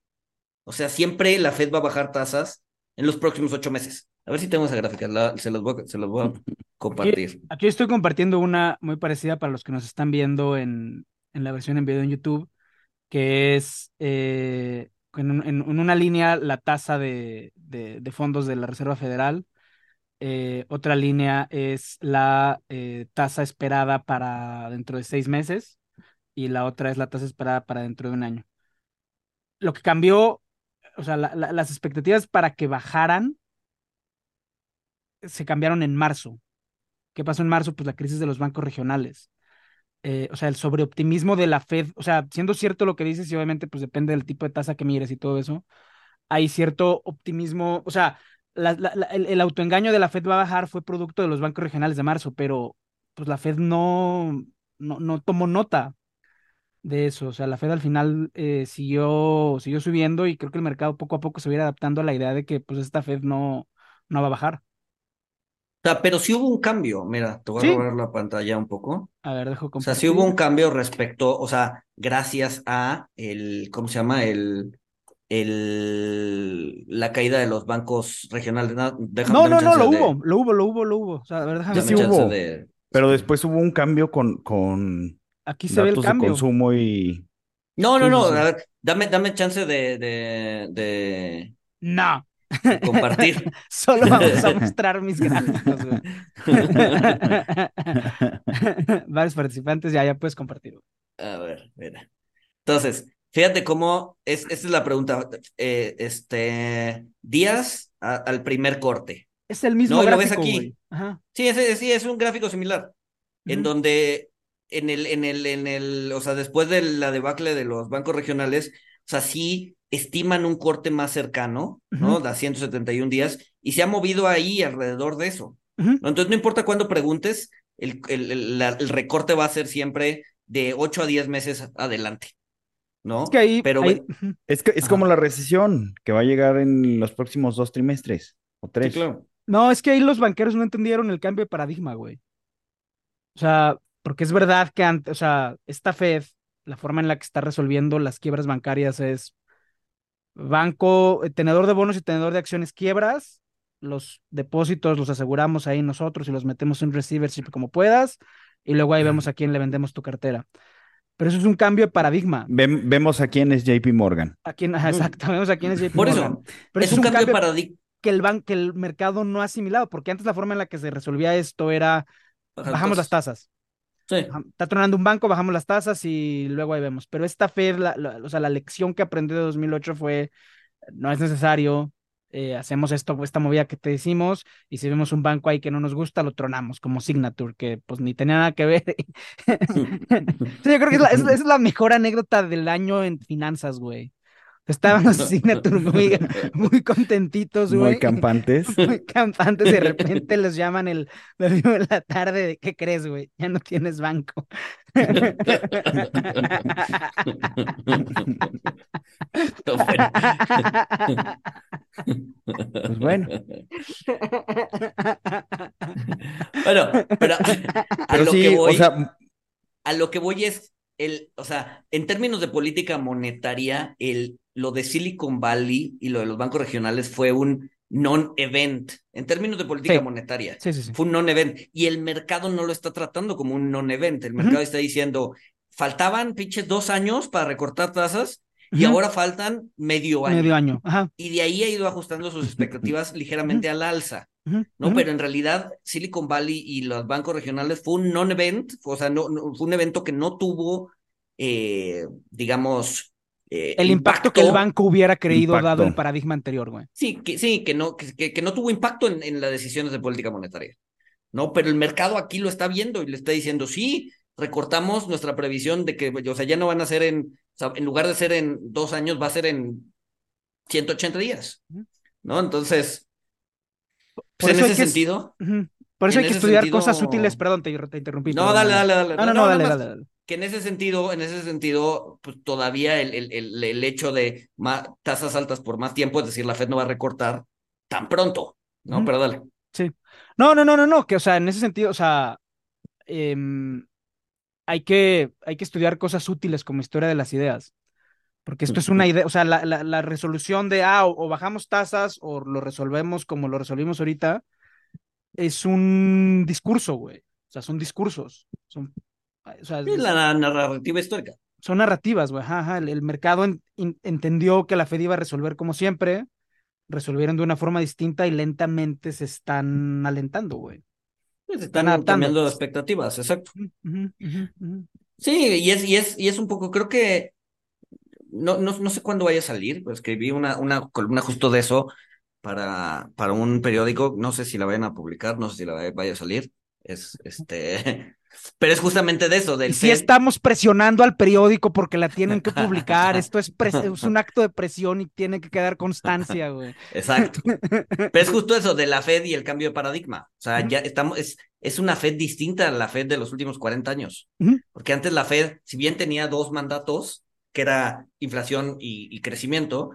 O sea, siempre la Fed va a bajar tasas en los próximos ocho meses. A ver si tengo esa gráfica, se, los voy, se los voy a compartir. Aquí, estoy compartiendo una muy parecida para los que nos están viendo en, en la versión en video en YouTube, que es eh, en, una línea la tasa de, de, fondos de la Reserva Federal. Eh, otra línea es la eh, tasa esperada para dentro de seis meses y la otra es la tasa esperada para dentro de un año. Lo que cambió, o sea, las expectativas para que bajaran se cambiaron en marzo. ¿Qué pasó en marzo? Pues la crisis de los bancos regionales. Eh, o sea, el sobreoptimismo de la Fed, o sea, siendo cierto lo que dices, y obviamente pues depende del tipo de tasa que mires y todo eso, hay cierto optimismo, o sea, el, el, autoengaño de la Fed va a bajar fue producto de los bancos regionales de marzo, pero pues la Fed no, no, no tomó nota de eso. O sea, la Fed al final eh, siguió, siguió subiendo y creo que el mercado poco a poco se va adaptando a la idea de que pues esta Fed no, no va a bajar. O sea, pero sí hubo un cambio. Mira, te voy a robar la pantalla un poco. A ver, dejo O sea, sí hubo un cambio respecto, o sea, gracias a el, ¿cómo se llama? El, el, la caída de los bancos regionales. No, no, no, no, lo hubo, lo hubo, lo hubo, lo hubo. O sea, a ver, déjame sí hubo. Pero después hubo un cambio con, con Aquí se ve el cambio. De consumo y. No, no, no. A ver, dame, dame chance de, de, de... No. Compartir. Solo vamos a mostrar mis gráficos, Varios participantes, ya, ya puedes compartir. A ver, mira. Entonces, fíjate cómo es, esta es la pregunta. Eh, este, días al primer corte. Es el mismo ¿No? gráfico. ¿Lo ves aquí? Ajá. Sí, es, sí, es un gráfico similar. en donde en el, en el, en el, o sea, después de la debacle de los bancos regionales, o sea, sí estiman un corte más cercano, ¿no? Ujú. De a 171 días, y se ha movido ahí alrededor de eso. Entonces, no importa cuándo preguntes, el, el, el- la- el recorte va a ser siempre de 8 a 10 meses adelante, ¿no? Es que ahí, Pero ahí-. Es que es como la recesión, que va a llegar en los próximos dos trimestres o sí, tres. claro. No, es que ahí los banqueros no entendieron el cambio de paradigma, güey. O sea, porque es verdad que antes, o sea, esta Fed, la forma en la que está resolviendo las quiebras bancarias es banco, eh, tenedor de bonos y tenedor de acciones quiebras, los depósitos los aseguramos ahí nosotros y los metemos en receivership como puedas, y luego ahí vemos a quién le vendemos tu cartera. Pero eso es un cambio de paradigma. Vem- vemos a quién es JP Morgan. A quién, exacto, vemos a quién es JP Por Morgan. eso, Pero es un cambio de paradigma. que el, ban- que el mercado no ha asimilado, porque antes la forma en la que se resolvía esto era Bajar bajamos las tasas. Sí. Está tronando un banco, bajamos las tasas y luego ahí vemos. Pero esta Fed, la, la- o sea, la lección que aprendió de 2008 fue, no es necesario, eh, hacemos esto, esta movida que te decimos, y si vemos un banco ahí que no nos gusta, lo tronamos, como Signature, que pues ni tenía nada que ver. Sí, yo creo que es la, es, es la mejor anécdota del año en finanzas, güey. Estaban los Signature muy, muy contentitos, Muy güey. campantes. Muy campantes, y de repente les llaman el domingo de la tarde de ¿qué crees, güey? Ya no tienes banco. Pues bueno. Bueno, pero a Pero lo sí, que voy, o sea, a lo que voy es el, o sea, en términos de política monetaria, el, lo de Silicon Valley y lo de los bancos regionales fue un non-event. En términos de política Sí. monetaria, Sí, sí, sí. fue un non-event. Y el mercado no lo está tratando como un non-event. El mercado está diciendo, faltaban pinches dos años para recortar tasas y ahora faltan medio año. Medio año. Ajá. Y de ahí ha ido ajustando sus expectativas ligeramente al alza. ¿no? Pero en realidad Silicon Valley y los bancos regionales fue un non-event, o sea, no, no- fue un evento que no tuvo, eh, digamos, eh, El impacto, que el banco hubiera creído dado el paradigma anterior, güey. Sí, que, sí, que no, que, que- no tuvo impacto en, en las decisiones de política monetaria, ¿no? Pero el mercado aquí lo está viendo y le está diciendo, sí, recortamos nuestra previsión de que, o sea, ya no van a ser en, o sea, en lugar de ser en dos años, va a ser en 180 días. ¿no? Entonces, Por pues en eso hay ese que- sentido... Por eso hay que estudiar sentido- cosas útiles. Perdón, te, te interrumpí. No, dale, dale, dale. No, no, no, dale, dale, dale. Que en ese sentido, en ese sentido, pues todavía el, el, el, hecho de ma- tasas altas por más tiempo, es decir, la Fed no va a recortar tan pronto, ¿no? Pero dale. No, no, no, no, no, que o sea, en ese sentido, o sea, em, hay que, hay que estudiar cosas útiles como historia de las ideas. Porque esto es una idea, o sea, la, la, la resolución de, ah, o, o bajamos tasas o lo resolvemos como lo resolvimos ahorita, es un discurso, güey. O sea, son discursos. Son, o sea, Es la narrativa histórica. son narrativas, güey. Ajá, ajá. El, el mercado en- in- entendió que la Fed iba a resolver como siempre, resolvieron de una forma distinta y lentamente se están alentando, güey. Pues están adaptando. cambiando expectativas, exacto. Sí, y es, y es, y es un poco, creo que no, no, no sé cuándo vaya a salir, escribí una, una columna justo de eso para, para un periódico, no sé si la vayan a publicar, no sé si la vaya a salir. Es este, pero es justamente de eso, del Y si estamos presionando al periódico porque la tienen que publicar, esto es, es un acto de presión y tiene que quedar constancia, güey. Exacto. Pero es justo eso de la Fed y el cambio de paradigma. O sea, ya estamos, es, es una Fed distinta a la Fed de los últimos 40 años. Porque antes la Fed, si bien tenía dos mandatos, que era inflación y, y crecimiento,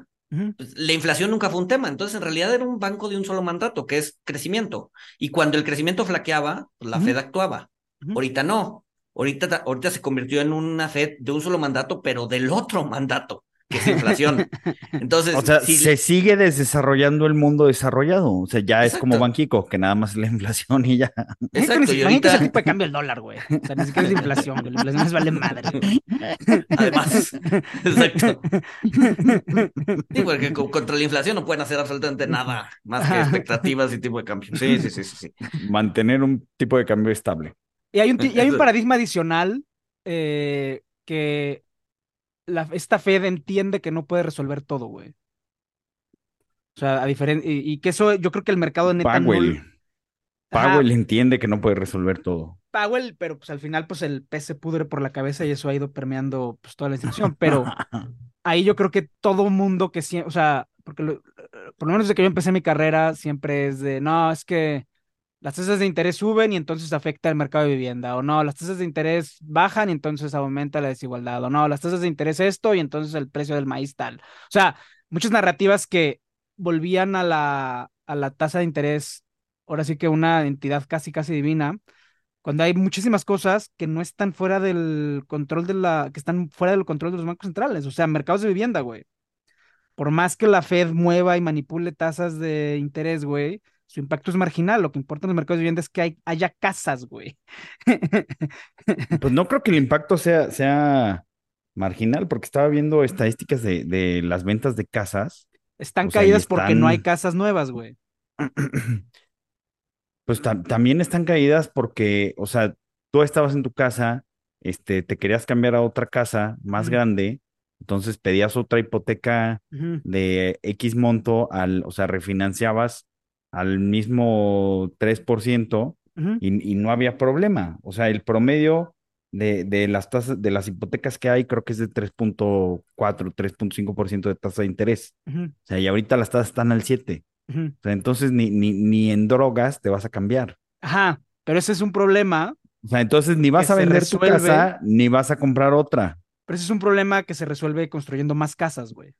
pues, la inflación nunca fue un tema. Entonces, en realidad era un banco de un solo mandato, que es crecimiento. Y cuando el crecimiento flaqueaba, pues, la. Fed actuaba. Ahorita no. Ahorita, ta- ahorita se convirtió en una Fed de un solo mandato, pero del otro mandato, que es inflación. Entonces, o sea, si- se sigue desarrollando el mundo desarrollado. O sea, ya es como. Banquico, que nada más es la inflación y ya. Exacto, y el ahorita, tipo de cambio del dólar, güey. O sea, ni siquiera es de inflación, güey. La inflación vale madre. güey. además, exacto. Sí, porque co- contra la inflación no pueden hacer absolutamente nada más que expectativas y tipo de cambio. Sí, sí, sí, sí, sí. Mantener un tipo de cambio estable. Y hay un, y hay un paradigma adicional eh, que la, esta Fed entiende que no puede resolver todo, güey. O sea, a diferencia, y, y que eso yo creo que el mercado neta no, Powell. Powell entiende que no puede resolver todo. Powell, pero pues al final pues el pez se pudre por la cabeza y eso ha ido permeando pues toda la institución, pero ahí yo creo que todo mundo que siempre, o sea, porque por lo menos desde que yo empecé mi carrera siempre es de, no, es que las tasas de interés suben y entonces afecta el mercado de vivienda, o no, las tasas de interés bajan y entonces aumenta la desigualdad, o no, las tasas de interés esto y entonces el precio del maíz tal. O sea, muchas narrativas que volvían a la, a la tasa de interés, ahora sí que una entidad casi, casi divina, cuando hay muchísimas cosas que no están fuera del control de la, que están fuera del control de los bancos centrales, o sea, mercados de vivienda, güey. Por más que la Fed mueva y manipule tasas de interés, güey, su impacto es marginal. Lo que importa en los mercados de vivienda es que hay, haya casas, güey. Pues no creo que el impacto sea, sea marginal, porque estaba viendo estadísticas de, de las ventas de casas. Están caídas porque no hay casas nuevas, güey. Pues también están caídas porque, o sea, tú estabas en tu casa, este, te querías cambiar a otra casa más grande, entonces pedías otra hipoteca de X monto, al, o sea, refinanciabas al mismo 3% y, y, no había problema. O sea, el promedio de, de, las tasas, de las hipotecas que hay, creo que es de 3.4, 3.5% de tasa de interés. O sea, y ahorita las tasas están al 7. O sea, entonces ni, ni, ni en drogas te vas a cambiar. Ajá, pero ese es un problema. O sea, entonces ni vas a vender tu casa, ni vas a comprar otra. Pero ese es un problema que se resuelve construyendo más casas, güey.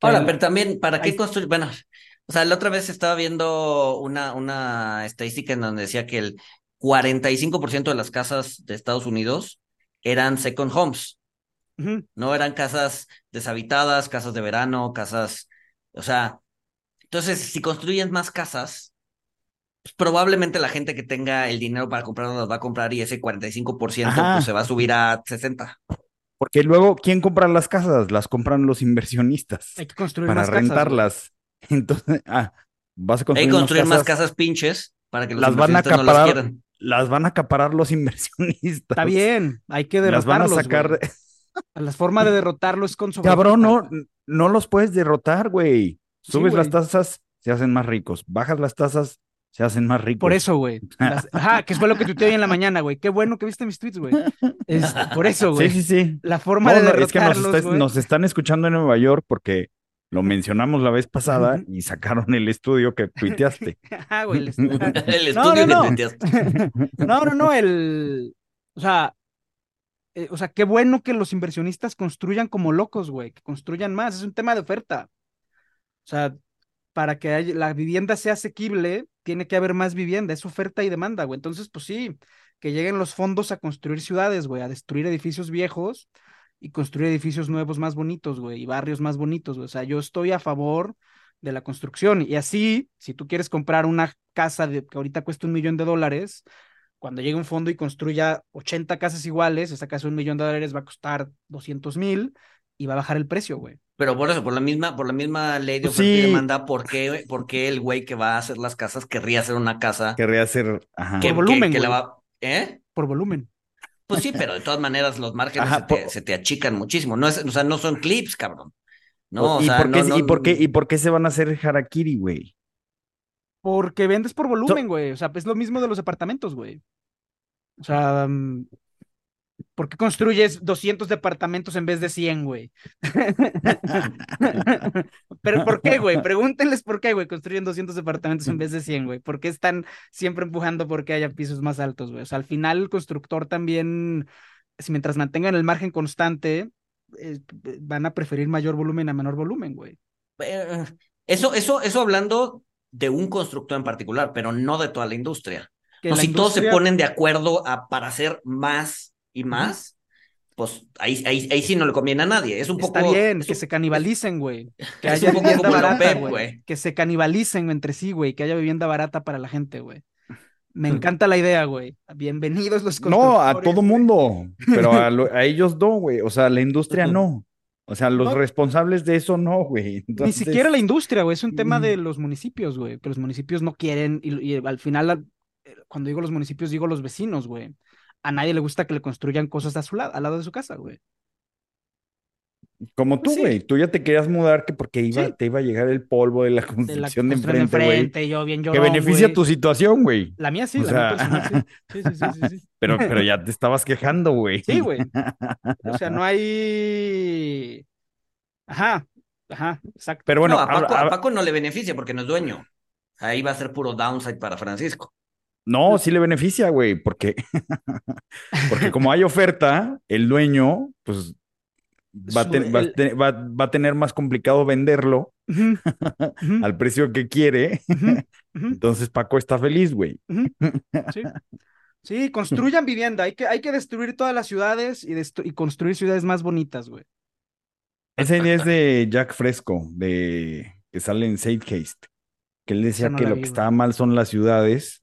Ahora, pero también, ¿para qué construir? Bueno, o sea, la otra vez estaba viendo una, una estadística en donde decía que el 45% de las casas de Estados Unidos eran second homes. No eran casas deshabitadas, casas de verano, casas o sea, entonces, si construyen más casas, pues probablemente la gente que tenga el dinero para comprarlas las va a comprar y ese 45% pues, se va a subir a 60%. Porque luego, ¿quién compra las casas? Las compran los inversionistas. Hay que construir para más rentarlas. Entonces, ah, vas a construir, Hay que construir más, casas, pinches para que los las van a acaparar, no las quieran. Las van a acaparar los inversionistas. Está bien, hay que derrotarlos. Las van a sacar. La forma de derrotarlo es con Cabrón, no, no los puedes derrotar, güey. Subes las tasas, se hacen más ricos. Bajas las tasas, se hacen más ricos. Por eso, güey. Ajá, que fue lo que tuiteé hoy en la mañana, güey. Qué bueno que viste mis tweets, güey. por eso, güey. Sí, sí, sí. La forma de derrotarlos, Es que nos, nos, están escuchando en Nueva York porque lo mencionamos la vez pasada y sacaron el estudio que tuiteaste. Ah, güey, el estudio. el estudio no, no, que tuiteaste. No, no, no, el... O sea, eh, o sea, qué bueno que los inversionistas construyan como locos, güey, que construyan más. Es un tema de oferta. O sea, para que la vivienda sea asequible, tiene que haber más vivienda, es oferta y demanda, güey. Entonces, pues sí, que lleguen los fondos a construir ciudades, güey, a destruir edificios viejos y construir edificios nuevos más bonitos, güey, y barrios más bonitos, güey. O sea, yo estoy a favor de la construcción. Y así, si tú quieres comprar una casa de, que ahorita cuesta un millón de dólares, cuando llegue un fondo y construya 80 casas iguales, esa casa de un millón de dólares va a costar 200 mil y va a bajar el precio, güey. Pero por eso, por la misma, por la misma ley de Pues oferta y sí. demanda, ¿por qué, por qué el güey que va a hacer las casas querría hacer una casa Querría hacer. Ajá. que, Por volumen, que- que la va... ¿Eh? Por volumen. Pues sí, pero de todas maneras los márgenes Ajá, se, te, por- se te achican muchísimo. No es, o sea, no son clips, cabrón. No, o ¿Y, sea, por qué, no, ¿y, por qué, ¿Y por qué se van a hacer harakiri, güey? Porque vendes por volumen, güey. O sea, es lo mismo de los departamentos, güey. O sea, mm, ¿por qué construyes 200 departamentos en vez de 100, güey? Pero ¿por qué, güey? Pregúntenles por qué, güey, construyen 200 departamentos en vez de 100, güey. ¿Por qué están siempre empujando porque haya pisos más altos, güey? O sea, al final el constructor también, si mientras mantengan el margen constante, eh, van a preferir mayor volumen a menor volumen, güey. Eh, Eso, eso, eso hablando de un constructor en particular, pero no de toda la industria. No, la si todos se ponen de acuerdo a, para hacer más y más, pues ahí, ahí, ahí sí no le conviene a nadie. Es un poco. Está bien, es que un- se canibalicen, güey. Que es haya un poco vivienda como barata, güey. güey. Que se canibalicen entre sí, güey. Que haya vivienda barata para la gente, güey. Me encanta la idea, güey. Bienvenidos los No, a todo mundo, pero a, lo- a ellos no, güey. O sea, la industria no. O sea, los No. responsables de eso no, güey. Ni siquiera la industria, güey. Es un tema de los municipios, güey. Que los municipios no quieren. Y, y al final, al- eh, cuando digo los municipios, digo los vecinos, güey. A nadie le gusta que le construyan cosas a su lado, al lado de su casa, güey. Como tú, Pues sí. güey. Tú ya te querías mudar que porque iba, Sí. te iba a llegar el polvo de la De la construcción de construcción enfrente, güey. enfrente, yo bien Que beneficia tu situación, güey. La mía sí, O la sea, mía personal sí. Sí, sí, sí, sí, sí. Pero, pero ya te estabas quejando, güey. Sí, güey. O sea, no hay. Ajá, ajá, exacto. Pero bueno, no, a Paco no le beneficia porque no es dueño. Ahí va a ser puro downside para Francisco. No, sí le beneficia, güey, porque, porque como hay oferta, el dueño, pues, va a, ten- va a el- ten- va- va a tener más complicado venderlo al precio que quiere. Entonces Paco está feliz, güey. sí. Sí, construyan vivienda. Hay que, hay que destruir todas las ciudades y, construir ciudades más bonitas, güey. Esa idea es de Jack Fresco, de que sale en Haste, que él decía no que lo que güey. estaba mal son las ciudades.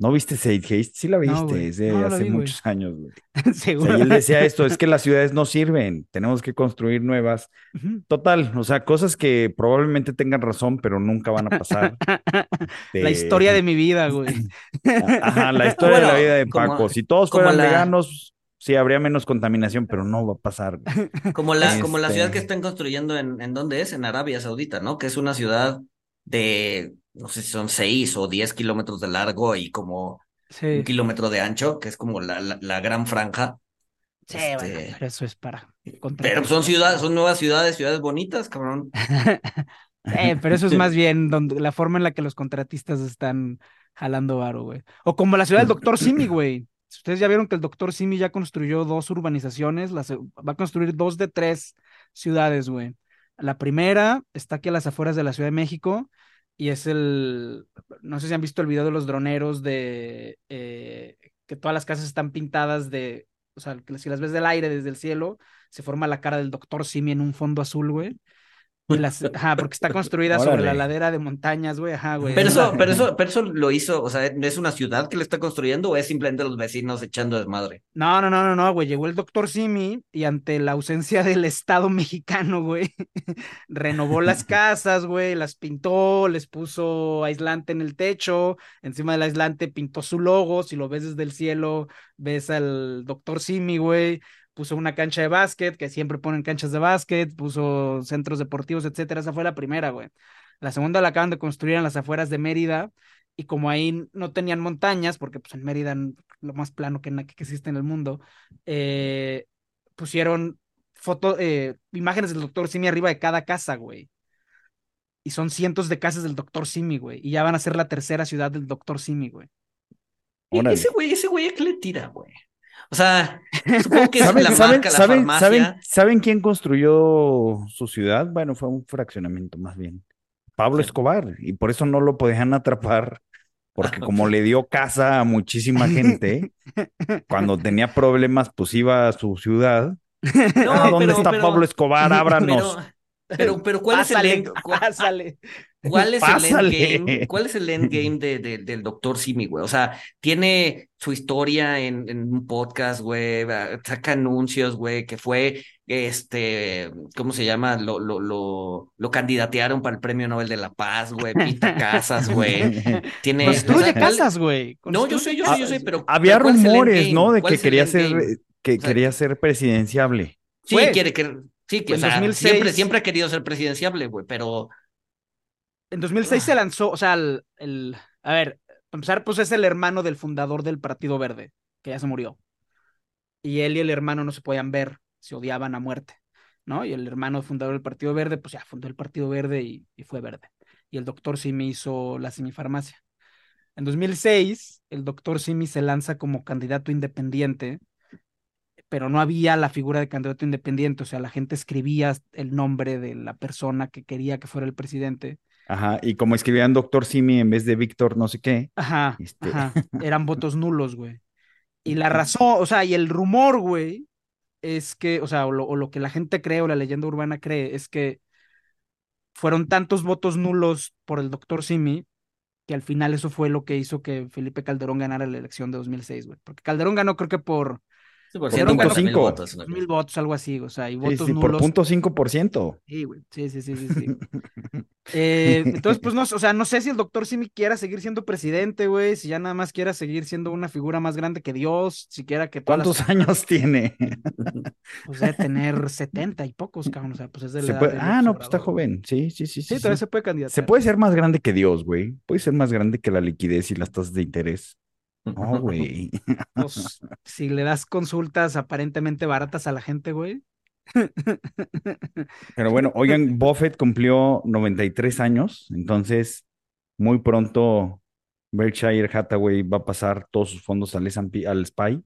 ¿No viste Haste? Sí la No, viste, güey. es de No, no hace vi, muchos años, güey. O Seguro. sea, y él decía esto, es que las ciudades no sirven, tenemos que construir nuevas. Total, o sea, cosas que probablemente tengan razón, pero nunca van a pasar. La historia de mi vida, güey. Ajá, la historia de la vida de como- Paco. Si todos fueran la- veganos, sí habría menos contaminación, pero no va a pasar. güey. Como la, como la Este- ciudad que están construyendo en, en dónde es, en Arabia Saudita, ¿no? Que es una ciudad de, no sé si son seis o diez kilómetros de largo y como Sí, un kilómetro de ancho, que es como la, la, la gran franja. sí, Este, bueno, pero eso es para. Pero son ciudades, son nuevas ciudades, ciudades bonitas, cabrón. Eh, pero eso es más bien donde, la forma en la que los contratistas están jalando varo, güey. O como la ciudad del Doctor Simi, güey. Ustedes ya vieron que el Doctor Simi ya construyó dos urbanizaciones, las- va a construir dos de tres ciudades, güey. La primera está aquí a las afueras de la Ciudad de México y es el, no sé si han visto el video de los droneros de eh, que todas las casas están pintadas de, o sea, que si las ves del aire desde el cielo, se forma la cara del Doctor Simi en un fondo azul, güey. Las, ajá, porque está construida sobre la ladera de montañas, güey, ajá, güey. Pero Es eso, pero eso, pero eso lo hizo, o sea, ¿es una ciudad que le está construyendo o es simplemente los vecinos echando desmadre? No, no, no, no, no, güey. Llegó el doctor Simi y ante la ausencia del Estado mexicano, güey, renovó las casas, güey, las pintó, les puso aislante en el techo, encima del aislante pintó su logo. Si lo ves desde el cielo, ves al doctor Simi, güey. Puso una cancha de básquet, que siempre ponen canchas de básquet, puso centros deportivos, etcétera. Esa fue la primera, güey. La segunda la acaban de construir en las afueras de Mérida y como ahí no tenían montañas, porque pues en Mérida lo más plano que, existe en el mundo, eh, pusieron foto, eh, imágenes del doctor Simi arriba de cada casa, güey. Y son cientos de casas del doctor Simi, güey. Y ya van a ser la tercera ciudad del doctor Simi, güey. Órale. ese güey, ese güey, ¿a qué le tira, güey? O sea, supongo que es ¿Saben, la saben- marca, la saben- farmacia. saben- saben quién construyó su ciudad? Bueno, fue un fraccionamiento más bien. Pablo Escobar, y por eso no lo podían atrapar, porque Ah, como ok. le dio casa a muchísima gente, cuando tenía problemas, pues iba a su ciudad. No, ¿Dónde pero- está pero- Pablo Escobar? Ábranos. Pero, pero, pero ¿cuál Pásale, es el end, cuál, pásale. cuál es el endgame? ¿Cuál es el endgame de, de- del doctor Simi, güey? O sea, tiene su historia en, en un podcast, güey, saca anuncios, güey, que fue, este, ¿cómo se llama? Lo, lo, lo, lo candidatearon para el Premio Nobel de la Paz, güey, pinta casas, güey. Tiene, o Construye sea, ¿cuál- casas, güey. No, yo sé, yo sé, yo sé, pero. Había pero ¿cuál es el rumores? ¿no? De ¿Cuál que quería ser, que O sea, quería ser presidenciable. Sí, quiere que. Sí, que En o sea, 2006. siempre, siempre ha querido ser presidenciable, güey, pero. En 2006 se lanzó, o sea, el, el- a ver, para empezar, pues es el hermano del fundador del Partido Verde, que ya se murió. Y él y el hermano no se podían ver, se odiaban a muerte, ¿no? Y el hermano fundador del Partido Verde, pues ya fundó el Partido Verde y, y fue verde. Y el doctor Simi hizo la semifarmacia. En 2006, el doctor Simi se lanza como candidato independiente, pero no había la figura de candidato independiente, o sea, la gente escribía el nombre de la persona que quería que fuera el presidente. Ajá, y como escribían Doctor Simi en vez de Víctor no sé qué. Ajá, Este. ajá, eran votos nulos, güey. Y la razón, o sea, y el rumor, güey, es que, o sea, o lo, o lo que la gente cree o la leyenda urbana cree, es que fueron tantos votos nulos por el doctor Simi que al final eso fue lo que hizo que Felipe Calderón ganara la elección de 2006, güey. Porque Calderón ganó creo que por Sí, por Por ciento, punto 50 mil cinco. votos. mil votos, algo así, o sea, y Sí, votos sí, por nulos. punto cinco por ciento. Sí, güey. Sí, sí, sí, sí, sí. Eh, entonces, pues no, o sea, no sé si el doctor Simi quiera seguir siendo presidente, güey, si ya nada más quiera seguir siendo una figura más grande que Dios, si quiera que todas las- ¿Cuántos años tiene? pues debe tener 70 y pocos, cabrón, o sea, pues es de la Se edad puede- de Ah, no, pues está joven. Sí, sí, sí, sí. Sí, sí. todavía se puede candidatar. Se puede ser más grande que Dios, güey. Puede ser más grande que la liquidez y las tasas de interés. No, güey. Pues, si le das consultas aparentemente baratas a la gente, güey. Pero bueno, oigan, Buffett cumplió 93 años, entonces muy pronto Berkshire Hathaway va a pasar todos sus fondos al S&P, al SPY.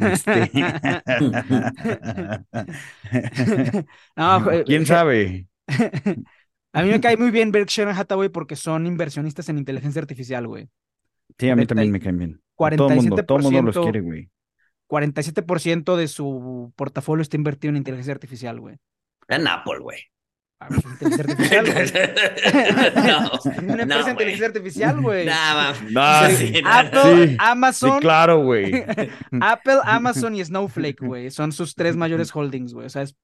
Este... No, ¿Quién je- sabe? A mí me cae muy bien Berkshire Hathaway porque son inversionistas en inteligencia artificial, güey. Sí, a mí 40 también me caen bien. Todo el mundo, todo mundo los 47% quiere, güey. 47% de su portafolio está invertido en inteligencia artificial, güey. En Apple, güey. Ah, pues, inteligencia artificial, güey. no, Una empresa no, de inteligencia artificial, güey. Nah, ma- Ah, sí, sí. no, no. Apple, Sí, Amazon, claro, güey. Apple, Amazon y Snowflake, güey. Son sus tres mayores holdings, güey. O sea, es-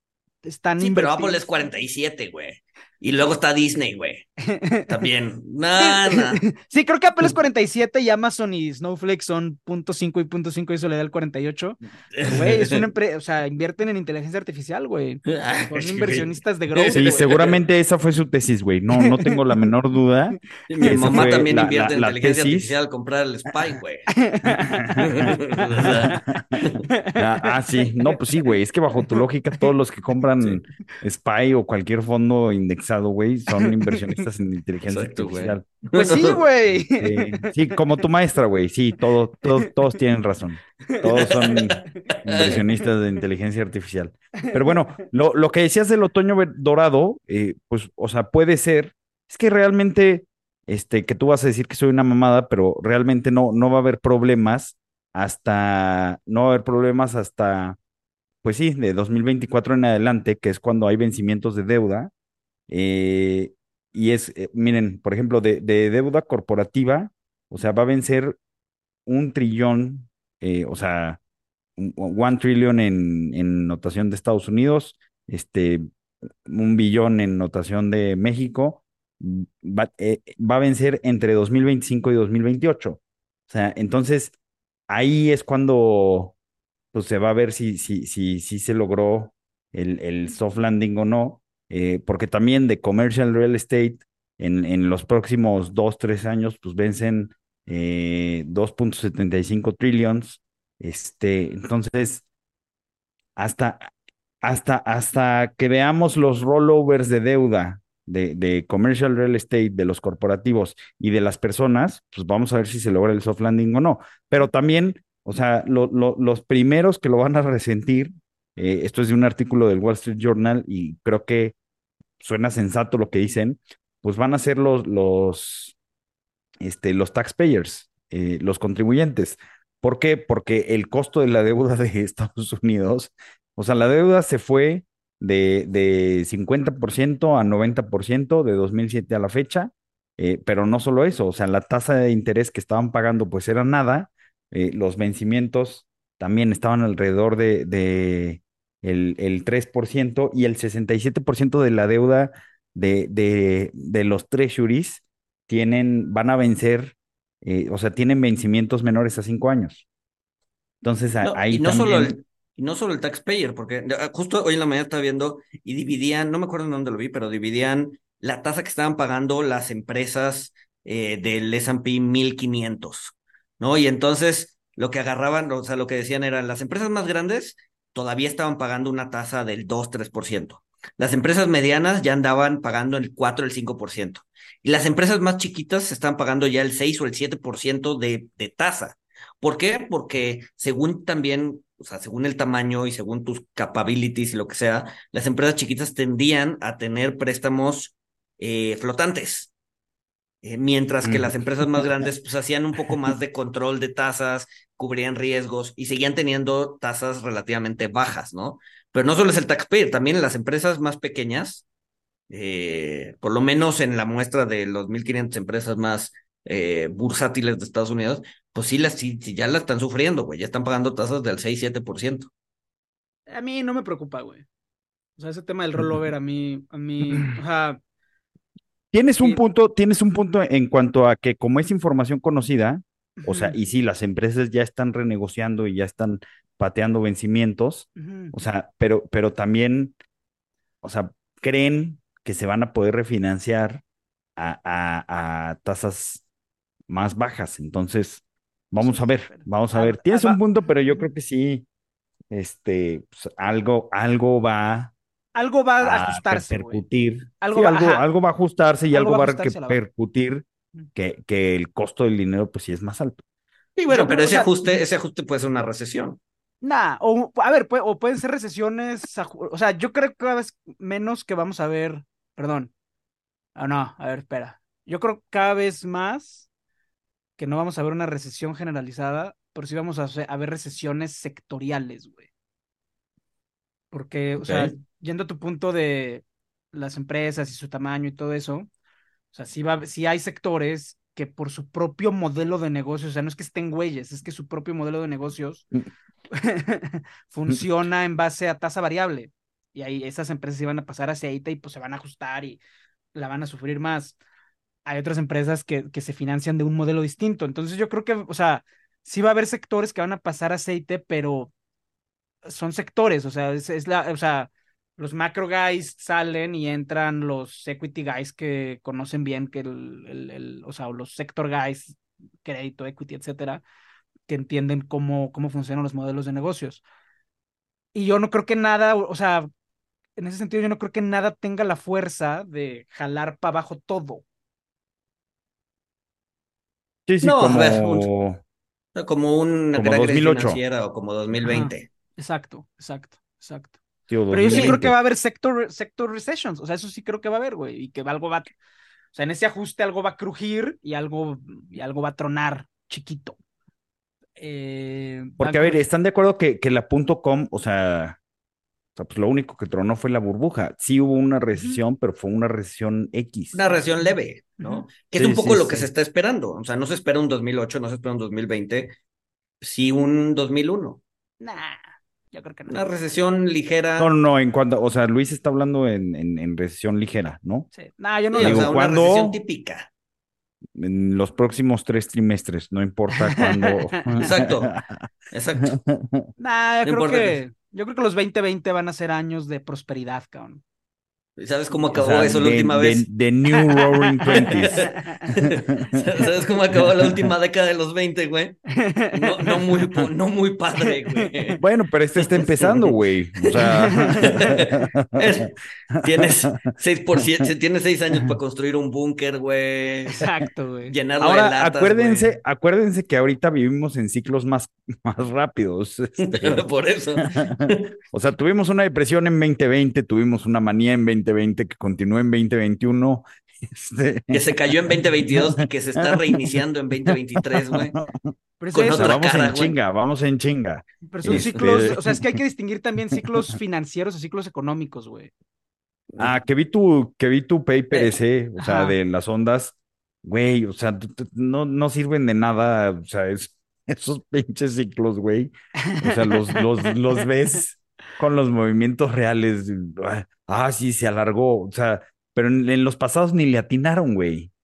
están Sí, pero Apple invertidos. es 47, güey. Y luego está Disney, güey. También. No, no. Sí, creo que Apple es 47 y Amazon y Snowflake son .5 y .5 y eso le da el 48. Güey, es una empresa, o sea, invierten en inteligencia artificial, güey. Son inversionistas de growth. Sí, seguramente esa fue su tesis, güey. No, no tengo la menor duda. Mi Esa mamá también la- invierte la- en la inteligencia tesis. artificial al comprar el Spy, güey. Ah, ah, sí. No, pues sí, güey. Es que bajo tu lógica, todos los que compran SPY o cualquier fondo indexado, güey, son inversionistas en inteligencia Exacto, güey. artificial. Pues sí, güey. Sí, sí, como tu maestra, güey. Sí, todo, todo- todos tienen razón. Todos son inversionistas de inteligencia artificial. Pero bueno, lo, lo que decías del otoño dorado, eh, pues, o sea, puede ser. Es que realmente, este, que tú vas a decir que soy una mamada, pero realmente no, no va a haber problemas hasta, no va a haber problemas hasta, pues sí, de 2024 en adelante, que es cuando hay vencimientos de deuda. Eh, y es, eh, miren, por ejemplo, de, de deuda corporativa, o sea, va a vencer un trillón, eh, o sea, un- one trillion en, en notación de Estados Unidos, este, un billón en notación de México, mm, va, eh, va a vencer entre 2025 y 2028. O sea, entonces, ahí es cuando pues, se va a ver si, si, si, si se logró el, el soft landing o no, eh, porque también de commercial real estate en, en los próximos dos, tres años, pues vencen eh, 2.75 trillions. Este, entonces, hasta, hasta, hasta que veamos los rollovers de deuda de, de commercial real estate, de los corporativos y de las personas, pues vamos a ver si se logra el soft landing o no. Pero también, o sea, lo- lo- los primeros que lo van a resentir, eh, esto es de un artículo del Wall Street Journal y creo que suena sensato lo que dicen, pues van a ser los, los, este, los taxpayers, eh, los contribuyentes. ¿Por qué? Porque el costo de la deuda de Estados Unidos, o sea, la deuda se fue de, de 50% a 90% de 2007 a la fecha, eh, pero no solo eso, o sea, la tasa de interés que estaban pagando pues era nada, eh, los vencimientos también estaban alrededor de, de el, el 3% y el 67% de la deuda de, de, de los treasuries tienen, van a vencer, eh, o sea, tienen vencimientos menores a cinco años. Entonces No, ahí y no solo el, y no solo el taxpayer, porque ah, justo hoy en la mañana estaba viendo y dividían, no me acuerdo en dónde lo vi, pero dividían la tasa que estaban pagando las empresas eh, del S&P 1500, ¿no? Y entonces lo que agarraban, o sea, lo que decían eran las empresas más grandes todavía estaban pagando una tasa del 2-3%. Las empresas medianas ya andaban pagando el 4 el 5%. Y las empresas más chiquitas estaban pagando ya el 6 o el 7% de, de tasa. ¿Por qué? Porque según también, o sea, según el tamaño y según tus capabilities y lo que sea, las empresas chiquitas tendían a tener préstamos eh, flotantes. Eh, mientras que Mm. las empresas más grandes pues hacían un poco más de control de tasas, cubrían riesgos y seguían teniendo tasas relativamente bajas, ¿no? Pero no solo es el taxpayer, también las empresas más pequeñas, eh, por lo menos en la muestra de los 1.500 empresas más eh, bursátiles de Estados Unidos, pues sí, las, sí, sí ya la están sufriendo, güey. Ya están pagando tasas del 6-7%. A mí no me preocupa, güey. O sea, ese tema del rollover a mí, a mí, o sea, Tienes un Sí. punto, tienes un punto en cuanto a que como es información conocida, o sea, y sí, las empresas ya están renegociando y ya están pateando vencimientos, o sea, pero, pero también, o sea, creen que se van a poder refinanciar a, a, a tasas más bajas. Entonces, vamos a ver, vamos a ah, ver. ah, Tienes un punto, pero yo creo que sí, este, pues, algo, algo va Algo va a a ajustarse. Algo Sí, va- algo, va a ajustarse y Algo algo va a repercutir. Que, que el costo del dinero, pues sí es más alto. Sí, bueno, Yo pero creo, o ese sea- ajuste, ese ajuste puede ser una recesión. Nah, o a ver, o pueden ser recesiones, o sea, yo creo que cada vez menos que vamos a ver, perdón, ah, no, a ver, espera, yo creo cada vez más que no vamos a ver una recesión generalizada, pero sí vamos a, ver recesiones sectoriales, güey. Porque, o sea, yendo a tu punto de las empresas y su tamaño y todo eso, o sea, sí, va, sí hay sectores que por su propio modelo de negocios, o sea, no es que estén güeyes, es que su propio modelo de negocios funciona en base a tasa variable. Y ahí esas empresas iban a pasar hacia ahí y pues se van a ajustar y la van a sufrir más. Hay otras empresas que, que se financian de un modelo distinto. Entonces yo creo que, o sea, sí va a haber sectores que van a pasar aceite, pero son sectores, o sea, es, es la, o sea, los macro guys salen y entran los equity guys que conocen bien que el, el, el o sea, los sector guys, crédito, equity, etcétera, que entienden cómo, cómo funcionan los modelos de negocios. Y yo no creo que nada, o sea, en ese sentido yo no creo que nada tenga la fuerza de jalar para abajo todo. Sí, sí, No, a como... ver, un- Como una Como gran crisis 2008. financiera o como 2020. Exacto, exacto, exacto. Pero yo sí creo 2020. que va a haber sector, sector recessions, o sea, eso sí creo que va a haber, güey, y que algo va, o sea, en ese ajuste algo va a crujir y algo, y algo va a tronar chiquito. Eh, Porque, a ver, ¿están de acuerdo que, que la punto .com, o sea, o sea, pues lo único que tronó fue la burbuja? Sí hubo una recesión, pero fue una recesión X. Una recesión leve, ¿no? Que es Sí, un poco sí, lo que se está esperando. O sea, no se espera un 2008, no se espera un 2020, sí un 2001. Nah, yo creo que no. Una recesión ligera. No, no, no, en cuanto, o sea, Luis está hablando en, en, en recesión ligera, ¿no? Sí. Nah, yo no Sí, le o digo, sea, una ¿cuándo? recesión típica. En los próximos tres trimestres, no importa cuándo. Exacto, exacto. Nah, yo No creo que- yo creo que los 2020 van a ser años de prosperidad, cabrón. ¿Sabes cómo O acabó sea, eso la de- última de- vez? de New Roaring Twenties. ¿Sabes cómo acabó la última década de los 20, güey? No, no, muy, no muy padre, güey. Bueno, pero este está empezando, güey. O sea. Tienes 6 por 7, tienes 6 años para construir un búnker, güey. Exacto, güey. Llenarlo de Ahora, latas, acuérdense, güey. acuérdense que ahorita vivimos en ciclos más, más rápidos. este. Por eso. O sea, tuvimos una depresión en 2020, tuvimos una manía en 2020 que continuó en 2021. Este, Que se cayó en 2022 y que se está reiniciando en 2023, güey. Pero es con eso, o sea, otra vamos cara, en güey. chinga, vamos en chinga. pero son este- ciclos, o sea, es que hay que distinguir también ciclos financieros y ciclos económicos, güey. Ah, que vi tu, que vi tu paper Eh, ese, o sea, ajá. de las ondas, güey, o sea, t- t- no, no sirven de nada, o sea, es, esos pinches ciclos, güey. O sea, los, los, los ves con los movimientos reales. Ah, sí, se alargó, o sea, pero en, en los pasados ni le atinaron, güey.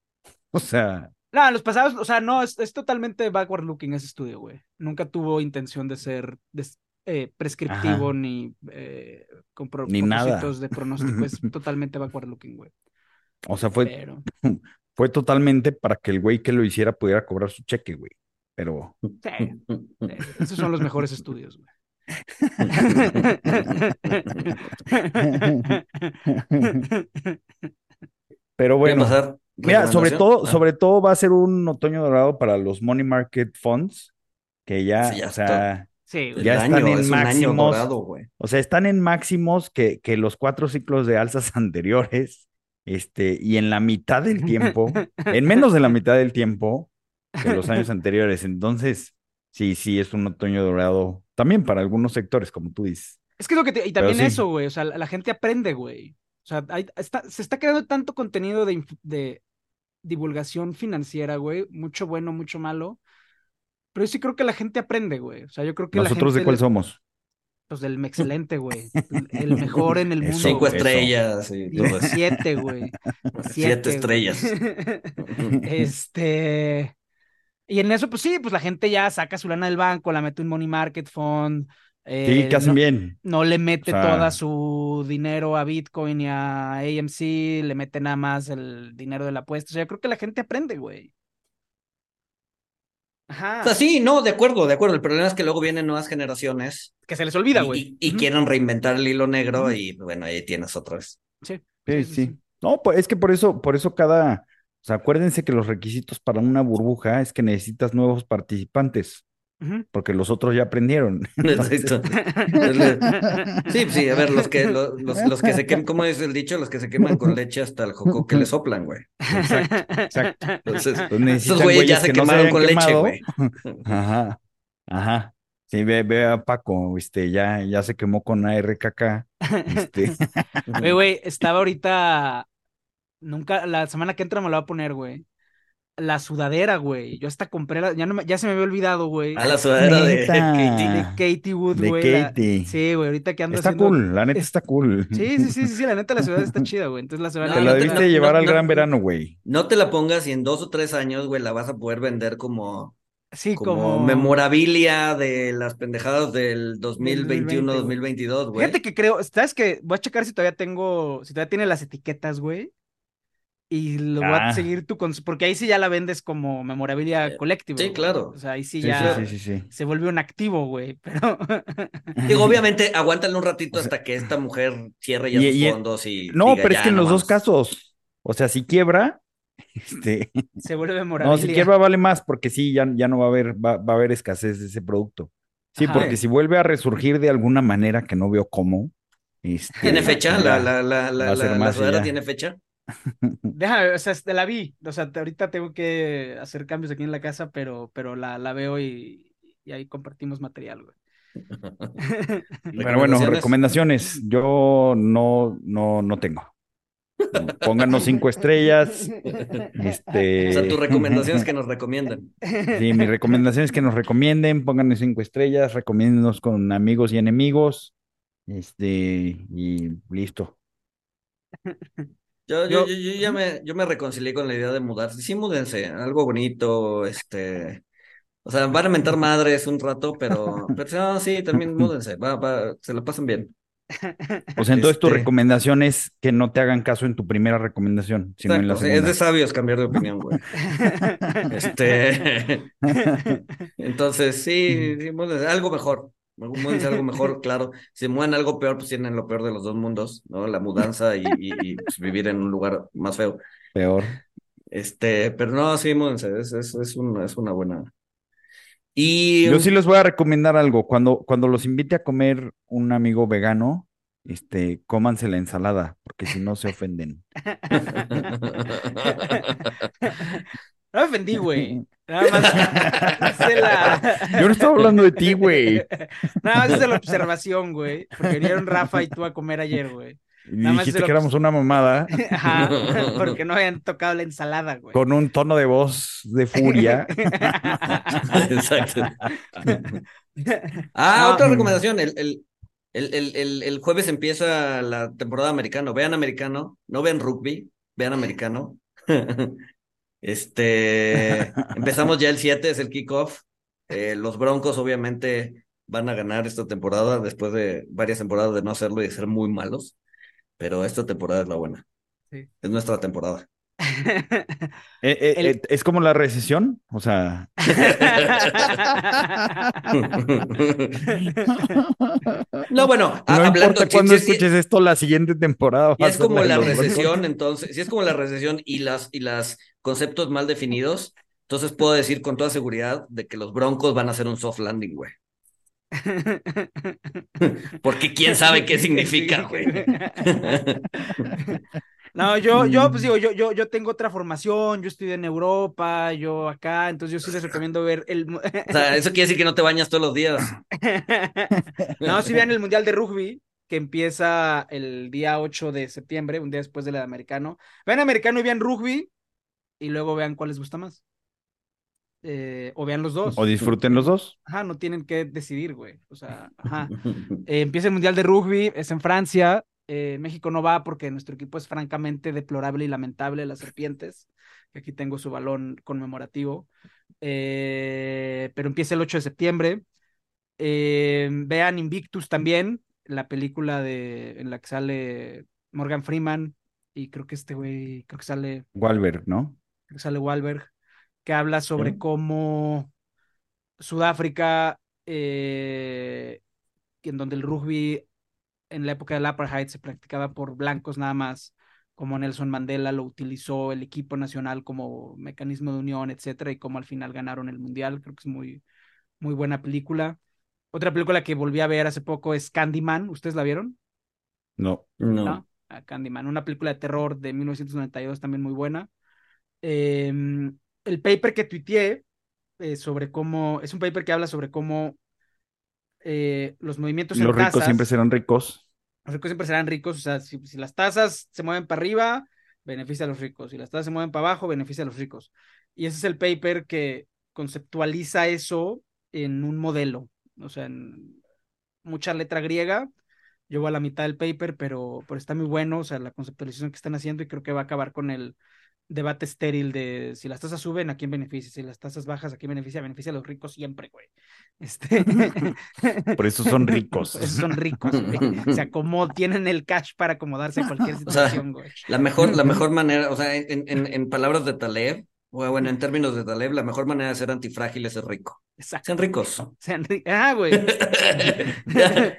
O sea, No, los pasados, o sea, no, es, es totalmente backward looking ese estudio, güey. Nunca tuvo intención de ser eh, prescriptivo Ajá. ni eh, con pro- Ni nada. propósitos de pronóstico. Es totalmente backward looking, güey. o sea, fue, Pero, fue totalmente para que el güey que lo hiciera pudiera cobrar su cheque, güey. Pero, sí, sí, esos son los mejores estudios, güey. Pero Voy a bueno. pasar. Mira, sobre todo, Ah, sobre todo va a ser un otoño dorado para los money market funds, que ya, Sí, ya o sea, Sí, güey. el ya año, están en es máximos. dorado, o sea, están en máximos que, que los cuatro ciclos de alzas anteriores, este, y en la mitad del tiempo, en menos de la mitad del tiempo que los años anteriores. Entonces, sí, sí, es un otoño dorado también para algunos sectores, como tú dices. Es que es lo que te- y también sí. eso, güey. O sea, la, la gente aprende, güey. O sea, hay- está- se está creando tanto contenido de, de, divulgación financiera, güey, mucho bueno, mucho malo. Pero yo sí creo que la gente aprende, güey. O sea, yo creo que ¿Nosotros la gente de cuál le- somos? Pues del excelente, güey. El mejor en el mundo. Cinco güey. estrellas y Y todo eso. Siete, güey. Siete estrellas. Este. Y en eso, pues sí, pues la gente ya saca su lana del banco, la mete en Money Market Fund. Sí, eh, que hacen no, bien. no le mete O sea- toda su dinero a Bitcoin y a AMC, le mete nada más el dinero de la apuesta. O sea, yo creo que la gente aprende, güey. Ajá. O sea, sí, no, de acuerdo, de acuerdo. El problema es que luego vienen nuevas generaciones Que se les olvida, y, güey. y- quieren reinventar el hilo negro y bueno, ahí tienes otra vez. Sí, Sí, sí. No, pues es que por eso, por eso cada, sea, acuérdense que los requisitos para una burbuja es que necesitas nuevos participantes, porque los otros ya aprendieron. Exacto. Sí, pues sí, a ver, los que, los, los, los que se queman, ¿cómo es el dicho? Los que se queman con leche hasta el joco que le soplan, güey. Exacto, exacto. Entonces, esos güeyes ya se que no quemaron con leche, güey. Ajá, ajá. Sí, ve, ve a Paco, este, ya, ya se quemó con ARKK. Este, Oye, güey, estaba ahorita. Nunca, la semana que entra me lo voy a poner, güey. La sudadera, güey. Yo hasta compré la. Ya, no me- ya se me había olvidado, güey. A la sudadera de. Katie. De Katie Wood, de güey. la- Katie. Sí, güey, ahorita que ando Está haciendo. cool, la neta es- está cool. Sí, sí, sí, sí, sí, la neta la ciudad está chida, güey. Entonces la semana Te No, la no te- debiste no- llevar no- al no- gran verano, güey. No te la pongas y en dos o tres años, güey, la vas a poder vender como, Sí, como, como. memorabilia de las pendejadas del 2021, 2020, 2022, güey. Fíjate que creo, ¿sabes qué? Voy a checar si todavía tengo, si todavía tiene las etiquetas, güey. Y lo voy a Ah. seguir tu cons- porque ahí sí ya la vendes como memorabilia Eh, colectiva. sí, güey. claro. O sea, ahí sí Sí, ya sí, sí, sí, sí. se vuelve un activo, güey. Pero Digo, obviamente, aguántale un ratito O sea, hasta que esta mujer cierre ya y- sus y- fondos y No, diga, pero es "Ya, que en no los dos mames". casos, o sea, si quiebra, este, se vuelve no, memorabilia. si quiebra vale más porque sí, ya, ya no va a haber, va, va a haber escasez de ese producto. Sí, Ajá. porque si vuelve a resurgir de alguna manera que no veo cómo, este, ¿Tiene fecha? ¿La, la, la, la, la, la tiene fecha? Déjame, o sea, la vi. O sea, ahorita tengo que hacer cambios aquí en la casa, pero, pero la, la veo y, y ahí compartimos material, güey. Pero bueno, ¿Recomendaciones? recomendaciones. Yo no, no, no tengo. Pónganos cinco estrellas. Este, O sea, tu recomendación es que nos recomiendan. sí, mi recomendación es que nos recomienden, pónganos cinco estrellas, recomiéndenos con amigos y enemigos. Este, y listo. Yo, yo, Yo- yo, ya me, yo me reconcilié con la idea de mudarse. Sí, múdense, algo bonito, este, o sea, van a mentar madres un rato, pero, pero no, sí, también múdense, va, va, se lo pasan bien. O sea, entonces tu Este- recomendación es que no te hagan caso en tu primera recomendación, sino en la es de sabios cambiar de opinión, güey. Este, entonces, sí, sí, múdense, algo mejor, múdense algo mejor, claro. Si mueven algo peor, pues tienen lo peor de los dos mundos, ¿no? La mudanza y, y, y, pues, vivir en un lugar más feo. Peor. Este, pero no, sí, múdense, es, es, es, una, es una buena. Y Yo sí les voy a recomendar algo. Cuando, cuando los invite a comer un amigo vegano, este, cómanse la ensalada, porque si no se ofenden. No me ofendí, güey. Nada más hice la... Yo no estaba hablando de ti, güey. Nada más hice la observación, güey. Porque vinieron Rafa y tú a comer ayer, güey. Y Nada más dijiste lo- que éramos una mamada Ajá, porque no habían tocado la ensalada, güey. con un tono de voz de furia. Exacto. Ah, Ah, otra recomendación. El, el, el, el, el, el jueves empieza la temporada americano. Vean americano, no vean rugby, vean americano. Este, empezamos ya el 7, es el kickoff. Eh, los Broncos obviamente van a ganar esta temporada después de varias temporadas de no hacerlo y de ser muy malos. Pero esta temporada es la buena. Sí. Es nuestra temporada. Eh, eh, El- eh, es como la recesión, o sea. No, bueno, No hablando importa sí, escuches esto, la siguiente temporada. Y es como la los recesión, entonces, si es como la recesión y las y las conceptos mal definidos, entonces puedo decir con toda seguridad de que los Broncos van a hacer un soft landing, güey. Porque quién sabe qué significa, güey. No, yo, yo, pues Mm. digo, yo, yo, yo tengo otra formación, yo estudié en Europa, yo acá, entonces yo sí les recomiendo ver el... O sea, eso quiere decir que no te bañas todos los días. No, si vean el Mundial de Rugby, que empieza el día 8 de septiembre, un día después del americano. Vean americano y vean rugby, y luego vean cuál les gusta más. Eh, o vean los dos. O disfruten los dos. Ajá, no tienen que decidir, güey. O sea, ajá. Eh, empieza el Mundial de Rugby, es en Francia. Eh, México no va porque nuestro equipo es francamente deplorable y lamentable, las serpientes. Aquí tengo su balón conmemorativo. Eh, pero empieza el 8 de septiembre. Eh, vean Invictus también, la película de, en la que sale Morgan Freeman y creo que este güey, creo que sale, Walberg, ¿no? creo que sale Wahlberg, que habla sobre Sí. cómo Sudáfrica, en donde el rugby en la época del apartheid se practicaba por blancos nada más, como Nelson Mandela lo utilizó el equipo nacional como mecanismo de unión, etcétera, y cómo al final ganaron el mundial. Creo que es muy, muy buena película. Otra película que volví a ver hace poco es Candyman. ¿Ustedes la vieron? No. No. ¿No? Ah, Candyman, una película de terror de 1992 también muy buena. Eh, el paper que tuiteé eh, sobre cómo, es un paper que habla sobre cómo eh, los movimientos en Los ricos tasas, siempre serán ricos. los ricos siempre serán ricos, o sea, si, si las tasas se mueven para arriba, beneficia a los ricos, si las tasas se mueven para abajo, beneficia a los ricos. Y ese es el paper que conceptualiza eso en un modelo, o sea, en mucha letra griega. Yo voy a la mitad del paper, pero, pero está muy bueno, o sea, la conceptualización que están haciendo y creo que va a acabar con el debate estéril de si las tasas suben, ¿a quién beneficia? Si las tasas bajas, ¿a quién beneficia? Beneficia a los ricos siempre, güey. Este... Por eso son ricos. Por eso son ricos, güey. O sea, como tienen el cash para acomodarse a cualquier O sea, situación, güey. La mejor, la mejor manera, o sea, en, en, en palabras de Taleb, o bueno, en términos de Taleb, la mejor manera de ser antifrágil es ser rico. Exacto. Sean ricos. Sean ri- Ah, güey.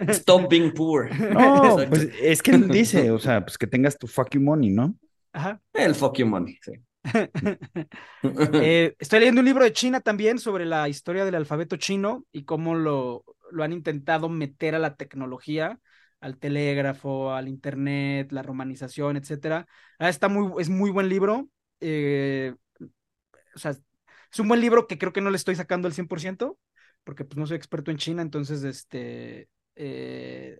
Stop being poor. No, pues es que él dice, o sea, pues que tengas tu fucking money, ¿no? Ajá. El fuck you money. sí. Eh, estoy leyendo un libro de China también sobre la historia del alfabeto chino y cómo lo, lo han intentado meter a la tecnología, al telégrafo, al internet, la romanización, etcétera. Ah, está muy, es muy buen libro. eh, o sea, es un buen libro que creo que no le estoy sacando el 100%, porque pues no soy experto en China, entonces este eh,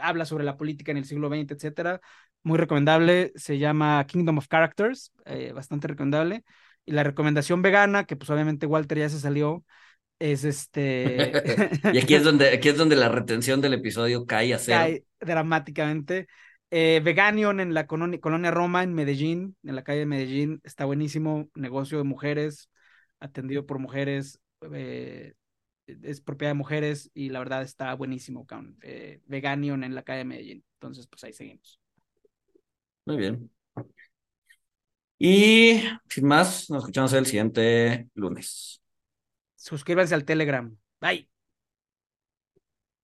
habla sobre la política en el siglo XX, etcétera. Muy recomendable, se llama Kingdom of Characters, eh, bastante recomendable. Y la recomendación vegana, que pues obviamente Walter ya se salió, es este... Y aquí es donde, aquí es donde la retención del episodio cae a cero. cae dramáticamente. Eh, Veganion en la colonia, colonia Roma, en Medellín, en la calle de Medellín, está buenísimo. Negocio de mujeres, atendido por mujeres, eh, es propiedad de mujeres y la verdad está buenísimo. cabrón. Eh, Veganion en la calle de Medellín. Entonces, pues ahí seguimos. Muy bien. Y sin más, nos escuchamos el siguiente lunes. Suscríbanse al Telegram. Bye.